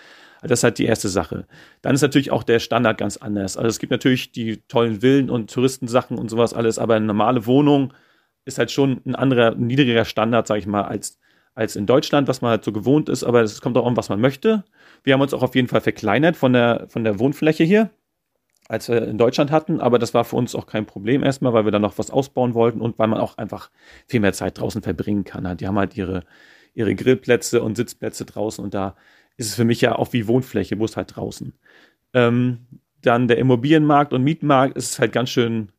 Das ist halt die erste Sache. Dann ist natürlich auch der Standard ganz anders. Also es gibt natürlich die tollen Villen und Touristensachen und sowas alles, aber eine normale Wohnung ist halt schon ein anderer, niedriger Standard, sage ich mal, als, als in Deutschland, was man halt so gewohnt ist, aber es kommt auch an, was man möchte. Wir haben uns auch auf jeden Fall verkleinert von der, von der Wohnfläche hier, als wir in Deutschland hatten, aber das war für uns auch kein Problem erstmal, weil wir dann noch was ausbauen wollten und weil man auch einfach viel mehr Zeit draußen verbringen kann. Die haben halt ihre, ihre Grillplätze und Sitzplätze draußen und da ist es für mich ja auch wie Wohnfläche, wo es halt draußen. Ähm, dann der Immobilienmarkt und Mietmarkt ist halt ganz schön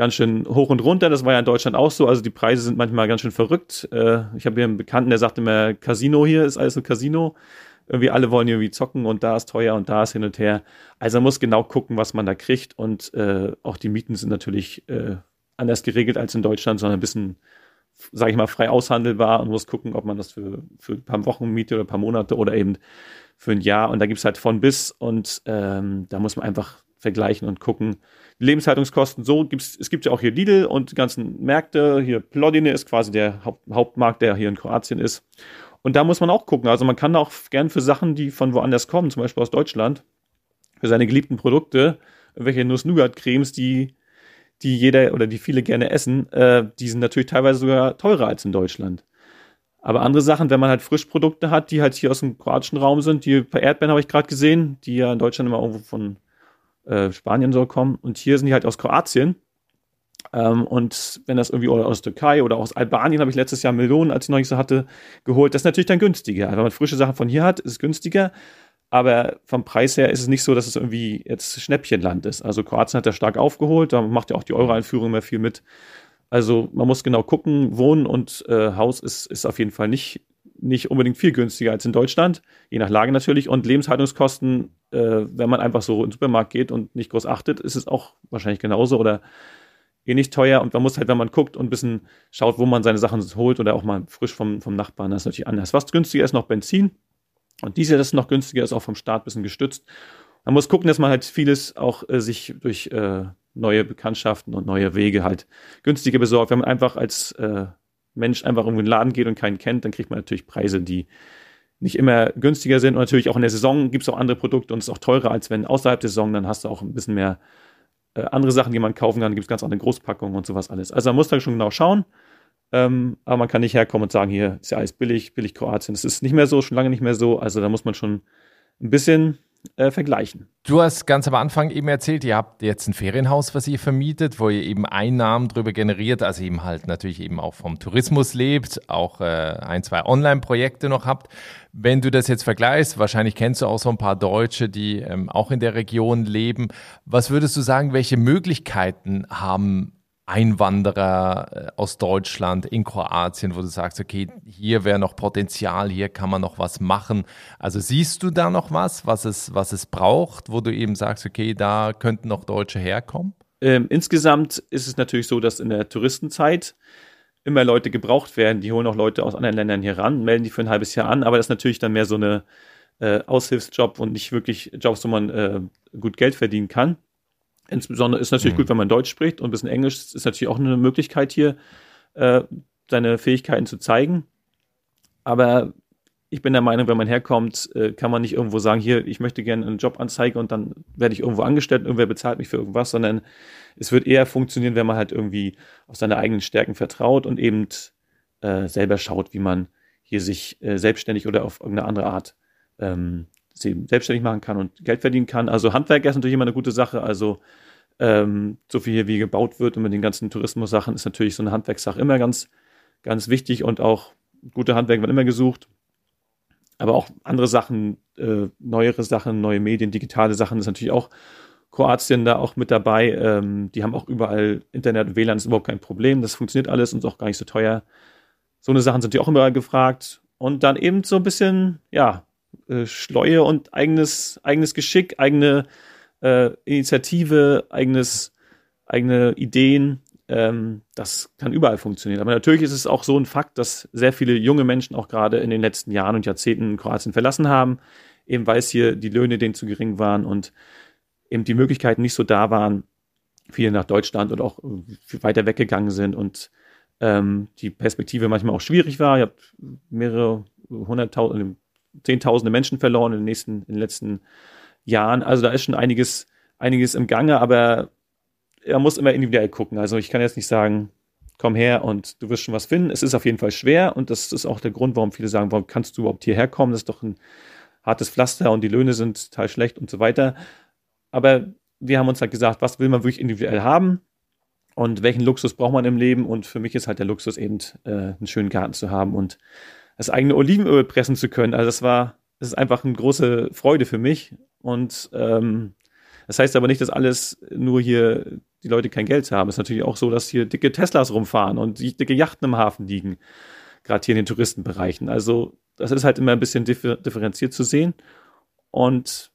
ganz schön hoch und runter. Das war ja in Deutschland auch so. Also die Preise sind manchmal ganz schön verrückt. Äh, ich habe hier einen Bekannten, der sagt immer, Casino hier ist alles ein Casino. Irgendwie alle wollen irgendwie zocken und da ist teuer und da ist hin und her. Also man muss genau gucken, was man da kriegt. Und äh, auch die Mieten sind natürlich äh, anders geregelt als in Deutschland, sondern ein bisschen, sage ich mal, frei aushandelbar und muss gucken, ob man das für, für ein paar Wochen Miete oder ein paar Monate oder eben für ein Jahr. Und da gibt es halt von bis und ähm, da muss man einfach vergleichen und gucken, Lebenshaltungskosten so gibt's, es gibt ja auch hier Lidl und die ganzen Märkte. Hier Plodine ist quasi der Haupt, Hauptmarkt, der hier in Kroatien ist. Und da muss man auch gucken. Also man kann auch gern für Sachen, die von woanders kommen, zum Beispiel aus Deutschland, für seine geliebten Produkte, welche Nuss-Nougat-Cremes, die, die jeder oder die viele gerne essen, äh, die sind natürlich teilweise sogar teurer als in Deutschland. Aber andere Sachen, wenn man halt Frischprodukte hat, die halt hier aus dem kroatischen Raum sind, die paar Erdbeeren habe ich gerade gesehen, die ja in Deutschland immer irgendwo von äh, Spanien soll kommen. Und hier sind die halt aus Kroatien. Ähm, und wenn das irgendwie aus Türkei oder aus Albanien, habe ich letztes Jahr Melonen, als ich noch nicht so hatte, geholt. Das ist natürlich dann günstiger. Wenn man frische Sachen von hier hat, ist es günstiger. Aber vom Preis her ist es nicht so, dass es irgendwie jetzt Schnäppchenland ist. Also Kroatien hat ja stark aufgeholt, da macht ja auch die Euro-Einführung immer viel mit. Also man muss genau gucken, Wohnen und äh, Haus ist, ist auf jeden Fall nicht, nicht unbedingt viel günstiger als in Deutschland, je nach Lage natürlich. Und Lebenshaltungskosten äh, wenn man einfach so in den Supermarkt geht und nicht groß achtet, ist es auch wahrscheinlich genauso oder eh teuer. Und man muss halt, wenn man guckt und ein bisschen schaut, wo man seine Sachen holt oder auch mal frisch vom, vom Nachbarn, das ist natürlich anders. Was günstiger ist, noch Benzin. Und dieses das ist noch günstiger, ist auch vom Staat ein bisschen gestützt. Man muss gucken, dass man halt vieles auch äh, sich durch äh, neue Bekanntschaften und neue Wege halt günstiger besorgt. Wenn man einfach als äh, Mensch einfach irgendwo in den Laden geht und keinen kennt, dann kriegt man natürlich Preise, die nicht immer günstiger sind. Und natürlich auch in der Saison gibt es auch andere Produkte und es ist auch teurer, als wenn außerhalb der Saison, dann hast du auch ein bisschen mehr äh, andere Sachen, die man kaufen kann. Gibt es ganz andere Großpackungen und sowas alles. Also man muss da schon genau schauen. Ähm, aber man kann nicht herkommen und sagen, hier ist ja alles billig, billig Kroatien. Das ist nicht mehr so, schon lange nicht mehr so. Also da muss man schon ein bisschen äh, vergleichen. Du hast ganz am Anfang eben erzählt, ihr habt jetzt ein Ferienhaus, was ihr vermietet, wo ihr eben Einnahmen drüber generiert, also eben halt natürlich eben auch vom Tourismus lebt, auch äh, ein, zwei Online-Projekte noch habt. Wenn du das jetzt vergleichst, wahrscheinlich kennst du auch so ein paar Deutsche, die ähm, auch in der Region leben. Was würdest du sagen, welche Möglichkeiten haben Einwanderer äh, aus Deutschland in Kroatien, wo du sagst, okay, hier wäre noch Potenzial, hier kann man noch was machen. Also siehst du da noch was, was es, was es braucht, wo du eben sagst, okay, da könnten noch Deutsche herkommen? Ähm, insgesamt ist es natürlich so, dass in der Touristenzeit immer Leute gebraucht werden. Die holen auch Leute aus anderen Ländern hier ran, melden die für ein halbes Jahr an, aber das ist natürlich dann mehr so eine äh, Aushilfsjob und nicht wirklich Jobs, wo man äh, gut Geld verdienen kann. Insbesondere ist natürlich mhm. gut, wenn man Deutsch spricht und ein bisschen Englisch ist natürlich auch eine Möglichkeit hier, äh, seine Fähigkeiten zu zeigen. Aber ich bin der Meinung, wenn man herkommt, äh, kann man nicht irgendwo sagen, hier, ich möchte gerne einen Job anzeigen und dann werde ich irgendwo angestellt und irgendwer bezahlt mich für irgendwas, sondern es wird eher funktionieren, wenn man halt irgendwie auf seine eigenen Stärken vertraut und eben äh, selber schaut, wie man hier sich äh, selbstständig oder auf irgendeine andere Art ähm, selbstständig machen kann und Geld verdienen kann. Also Handwerk ist natürlich immer eine gute Sache. Also ähm, so viel hier wie gebaut wird und mit den ganzen Tourismus-Sachen ist natürlich so eine Handwerkssache immer ganz, ganz wichtig und auch gute Handwerker werden immer gesucht. Aber auch andere Sachen, äh, neuere Sachen, neue Medien, digitale Sachen ist natürlich auch Kroatien da auch mit dabei. Ähm, die haben auch überall Internet und WLAN ist überhaupt kein Problem. Das funktioniert alles und ist auch gar nicht so teuer. So eine Sachen sind die auch überall gefragt. Und dann eben so ein bisschen, ja, äh, Schleue und eigenes, eigenes Geschick, eigene äh, Initiative, eigenes, eigene Ideen. Ähm, das kann überall funktionieren. Aber natürlich ist es auch so ein Fakt, dass sehr viele junge Menschen auch gerade in den letzten Jahren und Jahrzehnten Kroatien verlassen haben, eben weil es hier die Löhne denen zu gering waren und eben die Möglichkeiten nicht so da waren, viele nach Deutschland und auch weiter weggegangen sind und ähm, die Perspektive manchmal auch schwierig war. Ihr habt mehrere hunderttausend, zehntausende Menschen verloren in den nächsten, in den letzten Jahren. Also da ist schon einiges, einiges im Gange, aber er muss immer individuell gucken. Also ich kann jetzt nicht sagen, komm her und du wirst schon was finden. Es ist auf jeden Fall schwer und das ist auch der Grund, warum viele sagen, warum kannst du überhaupt hierher kommen? Das ist doch ein hartes Pflaster und die Löhne sind total schlecht und so weiter. Aber wir haben uns halt gesagt, was will man wirklich individuell haben und welchen Luxus braucht man im Leben? Und für mich ist halt der Luxus eben, äh, einen schönen Garten zu haben und das eigene Olivenöl pressen zu können. Also das war, das ist einfach eine große Freude für mich. Und ähm, das heißt aber nicht, dass alles nur hier die Leute kein Geld haben. Es ist natürlich auch so, dass hier dicke Teslas rumfahren und dicke Yachten im Hafen liegen, gerade hier in den Touristenbereichen. Also das ist halt immer ein bisschen differ differenziert zu sehen. Und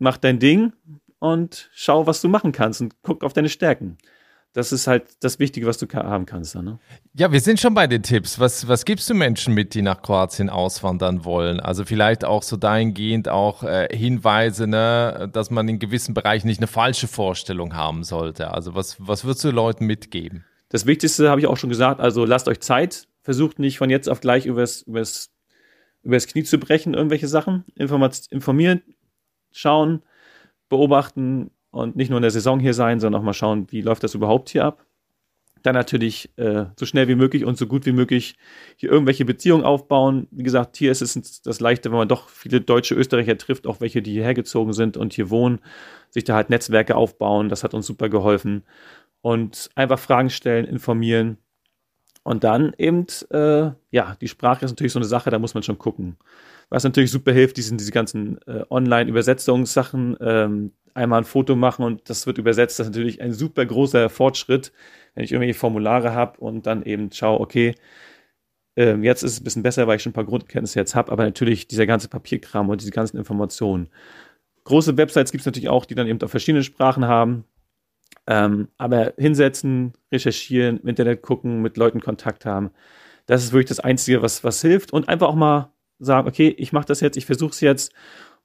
mach dein Ding und schau, was du machen kannst und guck auf deine Stärken das ist halt das Wichtige, was du haben kannst. Ne? Ja, wir sind schon bei den Tipps. Was, was gibst du Menschen mit, die nach Kroatien auswandern wollen? Also vielleicht auch so dahingehend auch äh, Hinweise, ne, dass man in gewissen Bereichen nicht eine falsche Vorstellung haben sollte. Also was, was würdest du Leuten mitgeben? Das Wichtigste habe ich auch schon gesagt. Also lasst euch Zeit. Versucht nicht von jetzt auf gleich übers, übers, übers Knie zu brechen, irgendwelche Sachen. Informat informieren, schauen, beobachten, und nicht nur in der Saison hier sein, sondern auch mal schauen, wie läuft das überhaupt hier ab. Dann natürlich äh, so schnell wie möglich und so gut wie möglich hier irgendwelche Beziehungen aufbauen. Wie gesagt, hier ist es das Leichte, wenn man doch viele deutsche Österreicher trifft, auch welche, die hierher gezogen sind und hier wohnen, sich da halt Netzwerke aufbauen. Das hat uns super geholfen. Und einfach Fragen stellen, informieren. Und dann eben, äh, ja, die Sprache ist natürlich so eine Sache, da muss man schon gucken. Was natürlich super hilft, die sind diese ganzen äh, Online-Übersetzungssachen. Ähm, einmal ein Foto machen und das wird übersetzt. Das ist natürlich ein super großer Fortschritt, wenn ich irgendwelche Formulare habe und dann eben schaue, okay, ähm, jetzt ist es ein bisschen besser, weil ich schon ein paar Grundkenntnisse jetzt habe, aber natürlich dieser ganze Papierkram und diese ganzen Informationen. Große Websites gibt es natürlich auch, die dann eben auf verschiedenen Sprachen haben. Ähm, aber hinsetzen, recherchieren, im Internet gucken, mit Leuten Kontakt haben, das ist wirklich das Einzige, was, was hilft. Und einfach auch mal sagen, okay, ich mache das jetzt, ich versuche es jetzt.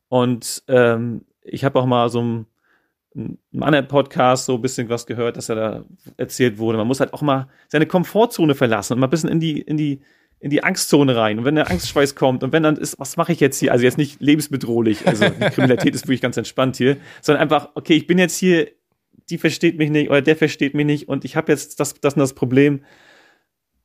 Und ähm, ich habe auch mal so ein einem anderen Podcast so ein bisschen was gehört, dass er da erzählt wurde. Man muss halt auch mal seine Komfortzone verlassen und mal ein bisschen in die, in die, in die Angstzone rein. Und wenn der Angstschweiß kommt und wenn dann ist, was mache ich jetzt hier? Also jetzt nicht lebensbedrohlich, also die Kriminalität ist wirklich ganz entspannt hier, sondern einfach, okay, ich bin jetzt hier, die versteht mich nicht oder der versteht mich nicht und ich habe jetzt das, das und das Problem.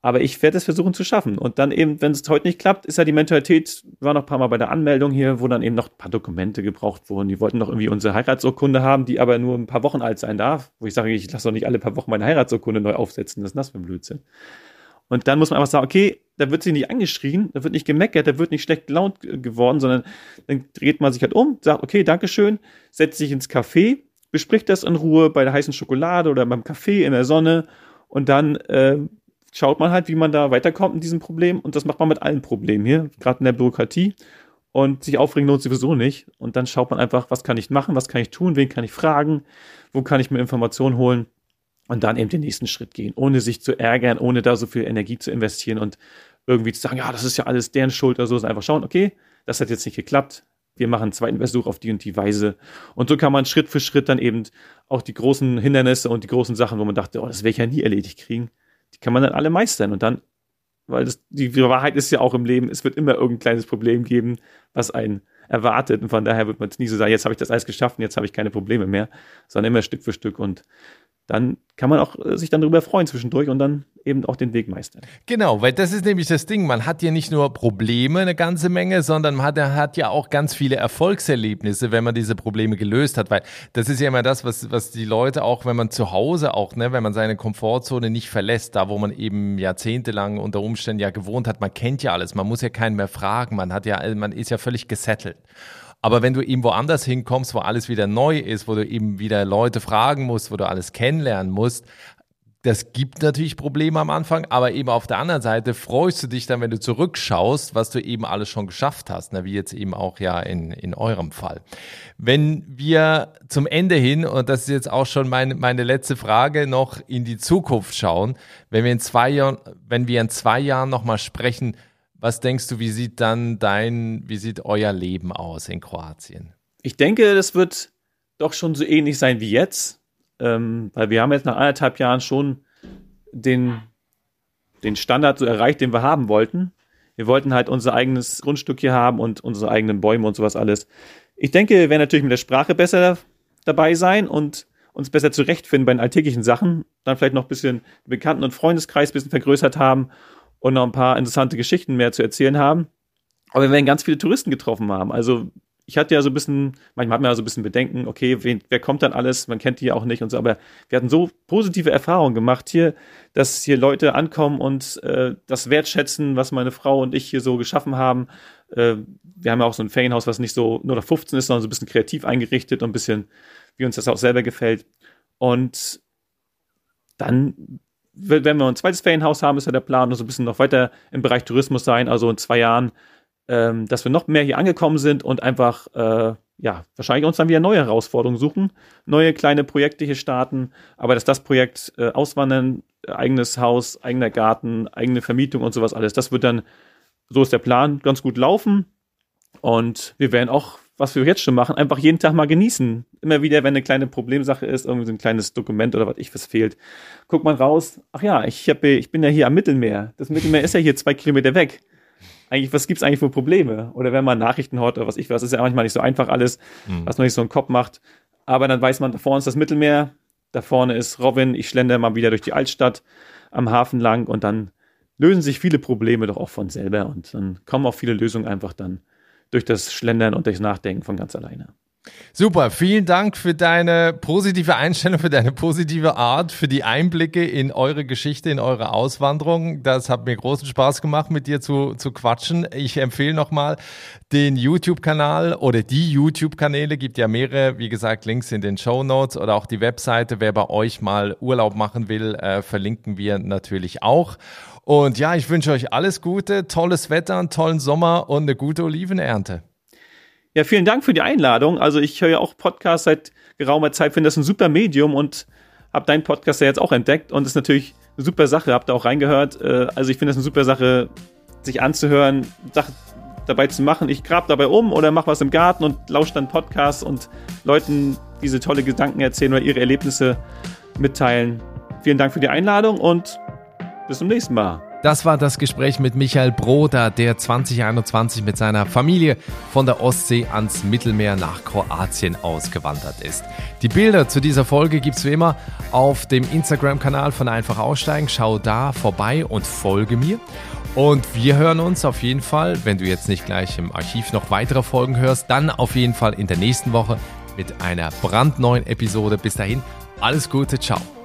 Aber ich werde es versuchen zu schaffen. Und dann eben, wenn es heute nicht klappt, ist ja die Mentalität, war noch ein paar Mal bei der Anmeldung hier, wo dann eben noch ein paar Dokumente gebraucht wurden. Die wollten noch irgendwie unsere Heiratsurkunde haben, die aber nur ein paar Wochen alt sein darf. Wo ich sage, ich lasse doch nicht alle paar Wochen meine Heiratsurkunde neu aufsetzen. Das ist das für ein Blödsinn. Und dann muss man einfach sagen, okay, da wird sich nicht angeschrien, da wird nicht gemeckert, da wird nicht schlecht gelaunt geworden, sondern dann dreht man sich halt um, sagt, okay, Dankeschön, setzt sich ins Café, bespricht das in Ruhe bei der heißen Schokolade oder beim Kaffee in der Sonne und dann äh, schaut man halt, wie man da weiterkommt in diesem Problem. Und das macht man mit allen Problemen hier, gerade in der Bürokratie. Und sich aufregen lohnt sowieso nicht. Und dann schaut man einfach, was kann ich machen, was kann ich tun, wen kann ich fragen, wo kann ich mir Informationen holen und dann eben den nächsten Schritt gehen, ohne sich zu ärgern, ohne da so viel Energie zu investieren und irgendwie zu sagen, ja, das ist ja alles deren Schuld oder so, einfach schauen, okay, das hat jetzt nicht geklappt, wir machen einen zweiten Versuch auf die und die Weise. Und so kann man Schritt für Schritt dann eben auch die großen Hindernisse und die großen Sachen, wo man dachte, oh, das werde ich ja nie erledigt kriegen, die kann man dann alle meistern. Und dann, weil das, die Wahrheit ist ja auch im Leben, es wird immer irgendein kleines Problem geben, was einen erwartet. Und von daher wird man nie so sagen, jetzt habe ich das alles geschafft und jetzt habe ich keine Probleme mehr, sondern immer Stück für Stück. Und dann kann man auch äh, sich dann darüber freuen zwischendurch und dann eben auch den Weg meistern. Genau, weil das ist nämlich das Ding. Man hat ja nicht nur Probleme eine ganze Menge, sondern man hat, hat ja auch ganz viele Erfolgserlebnisse, wenn man diese Probleme gelöst hat. Weil das ist ja immer das, was, was die Leute auch, wenn man zu Hause auch, ne, wenn man seine Komfortzone nicht verlässt, da wo man eben jahrzehntelang unter Umständen ja gewohnt hat, man kennt ja alles, man muss ja keinen mehr fragen, man hat ja, man ist ja völlig gesettelt. Aber wenn du eben woanders hinkommst, wo alles wieder neu ist, wo du eben wieder Leute fragen musst, wo du alles kennenlernen musst, das gibt natürlich Probleme am Anfang, aber eben auf der anderen Seite freust du dich dann, wenn du zurückschaust, was du eben alles schon geschafft hast, ne? wie jetzt eben auch ja in, in eurem Fall. Wenn wir zum Ende hin, und das ist jetzt auch schon meine, meine letzte Frage, noch in die Zukunft schauen, wenn wir in zwei Jahren, wenn wir in zwei Jahren nochmal sprechen, was denkst du, wie sieht dann dein, wie sieht euer Leben aus in Kroatien? Ich denke, das wird doch schon so ähnlich sein wie jetzt, ähm, weil wir haben jetzt nach anderthalb Jahren schon den, den Standard so erreicht, den wir haben wollten. Wir wollten halt unser eigenes Grundstück hier haben und unsere eigenen Bäume und sowas alles. Ich denke, wir werden natürlich mit der Sprache besser dabei sein und uns besser zurechtfinden bei den alltäglichen Sachen. Dann vielleicht noch ein bisschen Bekannten- und Freundeskreis ein bisschen vergrößert haben und noch ein paar interessante Geschichten mehr zu erzählen haben. Aber wir werden ganz viele Touristen getroffen haben. Also ich hatte ja so ein bisschen, manchmal hat man ja so ein bisschen Bedenken, okay, wen, wer kommt dann alles? Man kennt die ja auch nicht und so, aber wir hatten so positive Erfahrungen gemacht hier, dass hier Leute ankommen und äh, das wertschätzen, was meine Frau und ich hier so geschaffen haben. Äh, wir haben ja auch so ein Ferienhaus, was nicht so nur noch 15 ist, sondern so ein bisschen kreativ eingerichtet und ein bisschen, wie uns das auch selber gefällt. Und dann wenn wir ein zweites Ferienhaus haben, ist ja der Plan, so ein bisschen noch weiter im Bereich Tourismus sein, also in zwei Jahren, ähm, dass wir noch mehr hier angekommen sind und einfach, äh, ja, wahrscheinlich uns dann wieder neue Herausforderungen suchen, neue kleine Projekte hier starten, aber dass das Projekt äh, Auswandern, eigenes Haus, eigener Garten, eigene Vermietung und sowas alles, das wird dann, so ist der Plan, ganz gut laufen und wir werden auch was wir jetzt schon machen, einfach jeden Tag mal genießen. Immer wieder, wenn eine kleine Problemsache ist, irgendwie so ein kleines Dokument oder was ich was fehlt, guckt man raus, ach ja, ich, hab, ich bin ja hier am Mittelmeer. Das Mittelmeer ist ja hier zwei Kilometer weg. Eigentlich, was gibt's eigentlich für Probleme? Oder wenn man Nachrichten hört oder was ich weiß, ist ja manchmal nicht so einfach alles, mhm. was man nicht so einen Kopf macht. Aber dann weiß man, da vorne ist das Mittelmeer, da vorne ist Robin, ich schlender mal wieder durch die Altstadt am Hafen lang und dann lösen sich viele Probleme doch auch von selber und dann kommen auch viele Lösungen einfach dann durch das Schlendern und durchs Nachdenken von ganz alleine. Super, vielen Dank für deine positive Einstellung, für deine positive Art, für die Einblicke in eure Geschichte, in eure Auswanderung. Das hat mir großen Spaß gemacht, mit dir zu, zu quatschen. Ich empfehle nochmal den YouTube-Kanal oder die YouTube-Kanäle. Gibt ja mehrere, wie gesagt, Links in den Show Notes oder auch die Webseite. Wer bei euch mal Urlaub machen will, äh, verlinken wir natürlich auch. Und ja, ich wünsche euch alles Gute, tolles Wetter, einen tollen Sommer und eine gute Olivenernte. Ja, vielen Dank für die Einladung. Also ich höre ja auch Podcasts seit geraumer Zeit, finde das ein super Medium und habe deinen Podcast ja jetzt auch entdeckt und ist natürlich eine super Sache, habt ihr auch reingehört. Äh, also ich finde das eine super Sache, sich anzuhören, Sachen dabei zu machen. Ich grab dabei um oder mache was im Garten und lausche dann Podcasts und Leuten diese tolle Gedanken erzählen oder ihre Erlebnisse mitteilen. Vielen Dank für die Einladung und bis zum nächsten Mal. Das war das Gespräch mit Michael Broder, der 2021 mit seiner Familie von der Ostsee ans Mittelmeer nach Kroatien ausgewandert ist. Die Bilder zu dieser Folge gibt's wie immer auf dem Instagram-Kanal von Einfach Aussteigen. Schau da vorbei und folge mir. Und wir hören uns auf jeden Fall, wenn du jetzt nicht gleich im Archiv noch weitere Folgen hörst, dann auf jeden Fall in der nächsten Woche mit einer brandneuen Episode. Bis dahin, alles Gute, ciao.